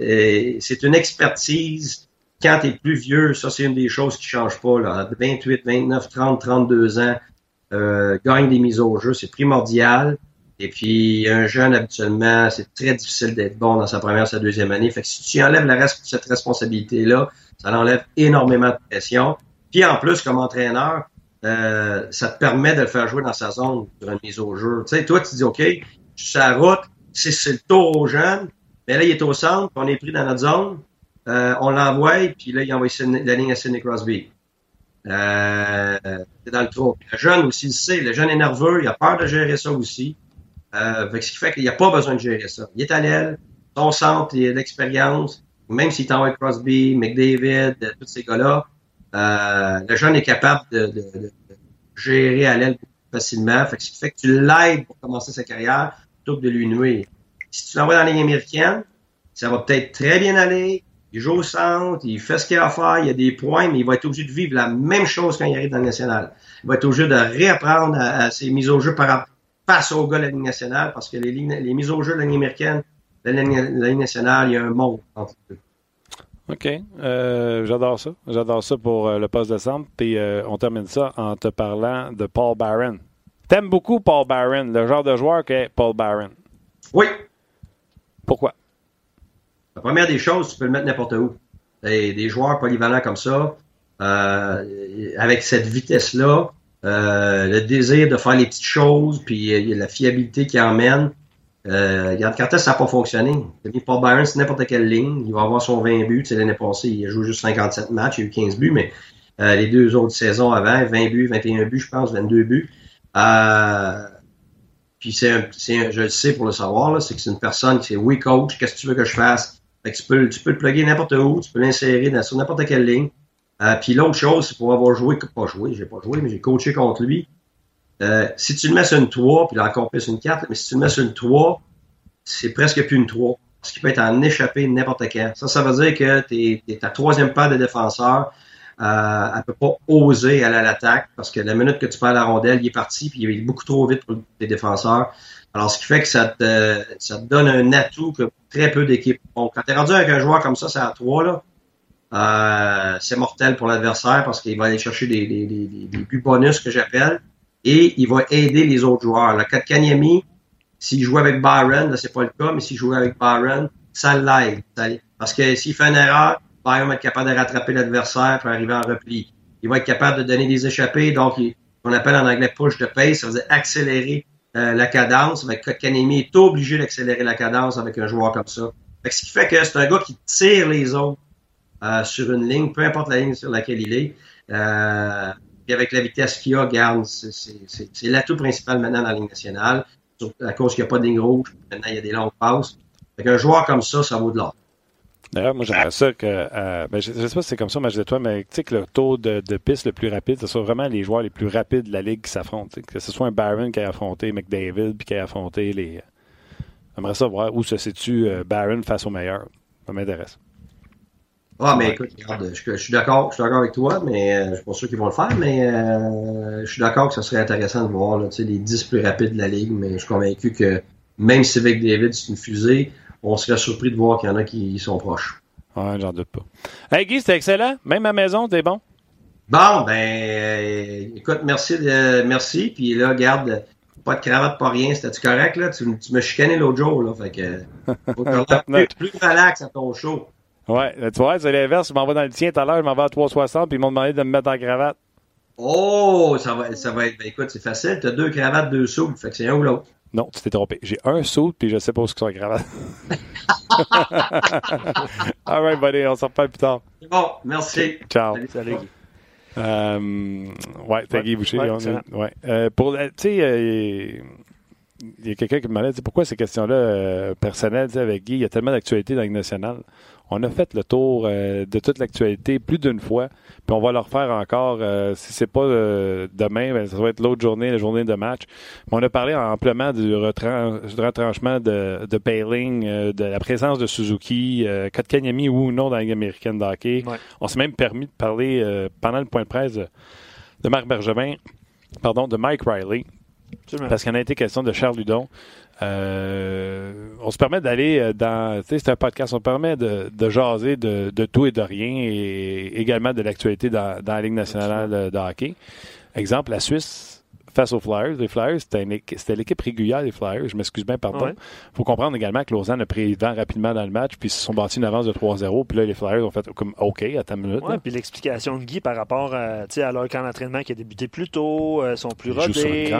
Euh, c'est une expertise. Quand tu es plus vieux, ça c'est une des choses qui ne change pas. Là. 28, 29, 30, 32 ans, euh, gagne des mises au jeu, c'est primordial. Et puis, un jeune, habituellement, c'est très difficile d'être bon dans sa première, sa deuxième année. Fait que si tu enlèves la reste, cette responsabilité-là, ça enlève énormément de pression. Puis en plus, comme entraîneur, euh, ça te permet de le faire jouer dans sa zone une mise au jeu. Tu sais, toi, tu dis, OK, je suis route, c'est le tour aux jeunes, mais là, il est au centre, on est pris dans notre zone, euh, on l'envoie, puis là, il envoie la ligne à Sidney Crosby. Euh, c'est dans le trou. Le jeune aussi le sait. Le jeune est nerveux, il a peur de gérer ça aussi. Euh, ce qui fait qu'il n'y a pas besoin de gérer ça. Il est à l'aile, son centre, il a l'expérience. Même s'il t'envoie Crosby, McDavid, euh, tous ces gars-là, euh, le jeune est capable de, de, de, gérer à l'aile facilement. Fait ce qui fait que tu l'aides pour commencer sa carrière plutôt que de lui nuire. Si tu l'envoies dans la ligne ça va peut-être très bien aller, il joue au centre, il fait ce qu'il a à faire, il a des points, mais il va être obligé de vivre la même chose quand il arrive dans le national. Il va être obligé de réapprendre à, ses mises au jeu par face au gars de la Ligue nationale, parce que les, les mises au jeu de la Ligue américaine, de la Ligue, nationale, il y a un monde entre les deux. OK. Euh, j'adore ça. J'adore ça pour euh, le poste de centre. Puis euh, on termine ça en te parlant de Paul Barron. T'aimes beaucoup Paul Barron, le genre de joueur qu'est Paul Barron? Oui. Pourquoi? La première des choses, tu peux le mettre n'importe où. Des, des joueurs polyvalents comme ça, avec cette vitesse-là, le désir de faire les petites choses, puis la fiabilité qui emmène. Euh, regarde, quand ça n'a pas fonctionné, Paul Byron, c'est n'importe quelle ligne. Il va avoir son 20 buts. L'année passée, il a joué juste 57 matchs, il a eu 15 buts, mais euh, les deux autres saisons avant, 20 buts, 21 buts, je pense, 22 buts. Euh, puis c'est je le sais pour le savoir, c'est que c'est une personne qui c'est oui coach, qu'est-ce que tu veux que je fasse? Tu peux, tu peux le plugger n'importe où, tu peux l'insérer sur n'importe quelle ligne. Euh, puis l'autre chose, c'est pour avoir joué, pas joué, j'ai pas joué, mais j'ai coaché contre lui. Euh, si tu le mets sur une 3, puis il a encore plus une 4, mais si tu le mets sur une 3, c'est presque plus une 3. Parce qu'il peut être en échappé n'importe quand. Ça, ça veut dire que tu es, ta troisième paire de défenseurs. Euh, elle peut pas oser aller à l'attaque parce que la minute que tu perds la rondelle, il est parti puis il est beaucoup trop vite pour tes défenseurs. Alors, ce qui fait que ça te, donne un atout que très peu d'équipes ont. Quand tu es rendu avec un joueur comme ça, c'est à 3, là, euh, c'est mortel pour l'adversaire parce qu'il va aller chercher des, des, bonus que j'appelle et il va aider les autres joueurs. Le Kanyemi, s'il joue avec Byron, là, c'est pas le cas, mais s'il joue avec Byron, ça l'aide. Parce que s'il fait une erreur, Byron va être capable de rattraper l'adversaire pour arriver en repli. Il va être capable de donner des échappées, donc on appelle en anglais push de pace, ça veut dire accélérer euh, la cadence. Avec Kanemi est obligé d'accélérer la cadence avec un joueur comme ça. ce qui fait que c'est un gars qui tire les autres euh, sur une ligne, peu importe la ligne sur laquelle il est. Euh, puis avec la vitesse qu'il a, garde, c'est l'atout principal maintenant dans la Ligue nationale. À cause qu'il n'y a pas de ligne rouge, maintenant il y a des longues passes. Avec un joueur comme ça, ça vaut de l'or. D'ailleurs, moi, j'aimerais ça que. Euh, ben, je ne sais pas si c'est comme ça, mais je toi, mais tu sais que le taux de, piste le plus rapide, ce soit vraiment les joueurs les plus rapides de la ligue qui s'affrontent. Que ce soit un Barron qui a affronté McDavid puis qui a affronté les. J'aimerais ça voir où se situe euh, Barron face au meilleur. Ça m'intéresse. Ah, mais écoute, regarde, je, suis d'accord, je suis d'accord avec toi, mais euh, je suis pas sûr qu'ils vont le faire, mais euh, je suis d'accord que ce serait intéressant de voir les 10 plus rapides de la ligue, mais je suis convaincu que même si avec David c'est une fusée, on serait surpris de voir qu'il y en a qui sont proches. Ouais, j'en doute pas. Hey Guy, c'était excellent. Même à maison, t'es bon? Bon, ben, euh, écoute, merci, de, merci. Puis là, garde, pas de cravate, pas rien. C'était-tu correct, là? Tu, tu me chicanais l'autre jour, là. Fait que, *laughs* faut plus, plus relax à ton show. Ouais, tu vois, c'est l'inverse. Je m'en vais dans le tien tout à l'heure, je m'en vais à 360, puis ils m'ont demandé de me mettre en cravate. Oh, ça va, ça va être. Ben écoute, c'est facile. Tu as deux cravates, deux sauts. Fait que c'est un ou l'autre. Non, tu t'es trompé. J'ai un saut, puis je sais pas où sont les cravates. All right, buddy, on s'en reparle plus tard. C'est bon, merci. Ciao. Salut, salut. Euh, ouais, t'as Guy Boucher. Ouais, ouais. Euh, pour, tu sais, euh, il y a quelqu'un qui me demandait pourquoi ces questions-là euh, personnelles avec Guy, il y a tellement d'actualités dans le national. On a fait le tour euh, de toute l'actualité plus d'une fois, puis on va le refaire encore. Euh, si c'est pas euh, demain, ben, ça va être l'autre journée, la journée de match. on a parlé amplement du, retranchement de, de Payling, de la présence de Suzuki, Kotkaniemi ou non dans la Ligue américaine d'hockey. On s'est même permis de parler pendant le point de presse de Marc Bergevin, pardon, de Mike Riley. Parce qu'il en a été question de Charles Ludon. Euh, on se permet d'aller euh, dans. C'est un podcast, on permet de, jaser de, de, tout et de rien et également de l'actualité dans, dans la Ligue nationale de hockey. Exemple, la Suisse face aux Flyers. Les Flyers, c'était l'équipe régulière des Flyers. Je m'excuse bien, pardon. Il faut comprendre également que Lausanne a pris vent rapidement dans le match, puis ils se sont bâtis une avance de 3-0. Puis là, les Flyers ont fait comme OK, à ta minute. Oui, puis l'explication de Guy par rapport à, à leur camp d'entraînement qui a débuté plus tôt, euh, sont plus rodés.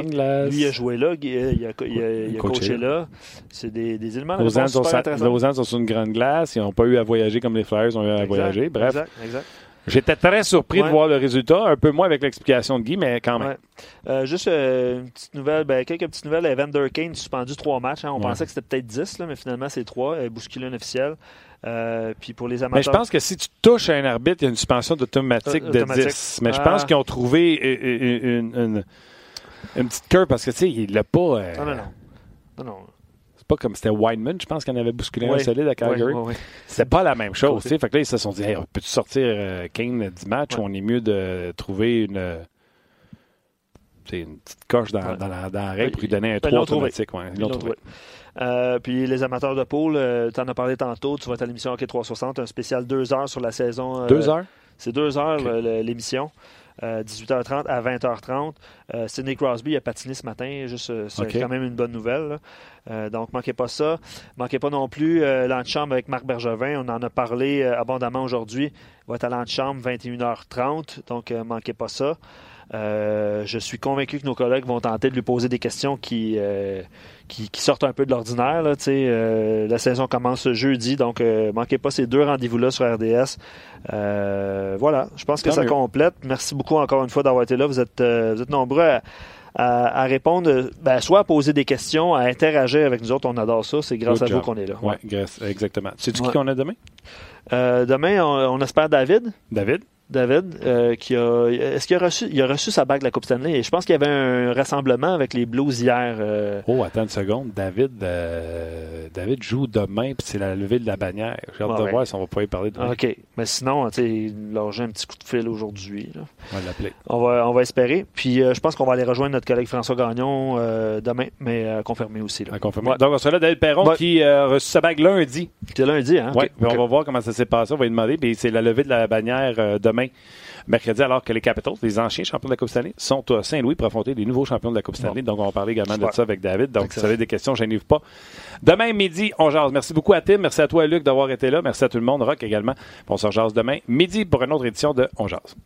Lui a joué là, il a, il a, coaché là. C'est des, des éléments Lausanne sont, Lausanne sont sur une grande glace. Ils n'ont pas eu à voyager comme les Flyers ont eu à voyager. Bref. Exact, exact. J'étais très surpris de voir le résultat, un peu moins avec l'explication de Guy, mais quand même. Euh, juste euh, une petite nouvelle, ben, quelques petites nouvelles. Evander Kane suspendu trois matchs. Hein. On pensait que c'était peut-être 10, là, mais finalement c'est trois. bousculé un officiel. Euh, puis pour les amateurs... Mais je pense que si tu touches à un arbitre, il y a une suspension automatique de 10. Mais je pense ah. qu'ils ont trouvé une, une, petite cœur parce que tu sais, il l'a pas. non, non, non. non, non pas comme c'était Wineman, je pense qu'on avait bousculé un solide à Calgary. c'était pas la même chose. Fait que là, ils se sont dit, hey, peux-tu sortir euh, Kane du match ou on est mieux de trouver une. une petite coche dans, dans la, dans la règle pour lui donner un 3 automatique. Ouais, ils l'ont trouvé. Euh, puis les amateurs de poule, euh, tu en as parlé tantôt, tu vas être à l'émission Hockey 360, un spécial 2 heures sur la saison. Euh, 2 heures? C'est 2 heures okay. l'émission. 18h30 à 20h30. Euh, Sidney Crosby a patiné ce matin, juste c'est okay. quand même une bonne nouvelle. Euh, donc, manquez pas ça. Manquez pas non plus euh, l'antichambre avec Marc Bergevin. On en a parlé abondamment aujourd'hui. Il va être à l'antichambre 21h30, donc manquez pas ça. Je suis convaincu que nos collègues vont tenter de lui poser des questions qui, qui, qui, sortent un peu de l'ordinaire. Euh, la saison commence jeudi, donc euh, manquez pas ces deux rendez-vous-là sur RDS. Euh, voilà, je pense que ça mieux. complète. Merci beaucoup encore une fois d'avoir été là. Vous êtes, euh, vous êtes nombreux à, à, à répondre, ben, soit à poser des questions, à interagir avec nous autres. On adore ça. C'est grâce Good à job. vous qu'on est là. Oui, ouais, exactement. Sais-tu Ouais. qui qu'on a demain? Euh, demain, on, on espère David. David? David, euh, qui a, est-ce qu'il a reçu, il a reçu sa bague de la Coupe Stanley? Et je pense qu'il y avait un rassemblement avec les Blues hier. euh, Oh, attends une seconde. David, euh, David joue demain, puis c'est la levée de la bannière. J'ai hâte Ah de ouais. voir si on va pas y parler demain. OK. Mais sinon, tu leur j'ai un petit coup de fil aujourd'hui. On va l'appeler. On va, on va espérer. Puis je pense qu'on va aller rejoindre notre collègue François Gagnon demain, mais confirmé aussi. Là. À confirmer. Ouais. Donc, on sera là, David Perron, Ouais. qui a reçu sa bague lundi. C'est lundi, hein? Oui, OK. on va voir comment ça s'est passé. On va lui demander. Puis c'est la levée de la bannière euh, demain, mercredi, alors que les Capitals, les anciens champions de la Coupe Stanley, sont à Saint-Louis pour affronter les nouveaux champions de la Coupe Stanley. Donc, on va parler également de ça avec David. Donc, Excellent. si vous avez des questions, gênez-vous pas. Demain midi, on jase. Merci beaucoup à Tim. Merci à toi, Luc, d'avoir été là. Merci à tout le monde. Rock également. On se rejase demain midi pour une autre édition de On jase.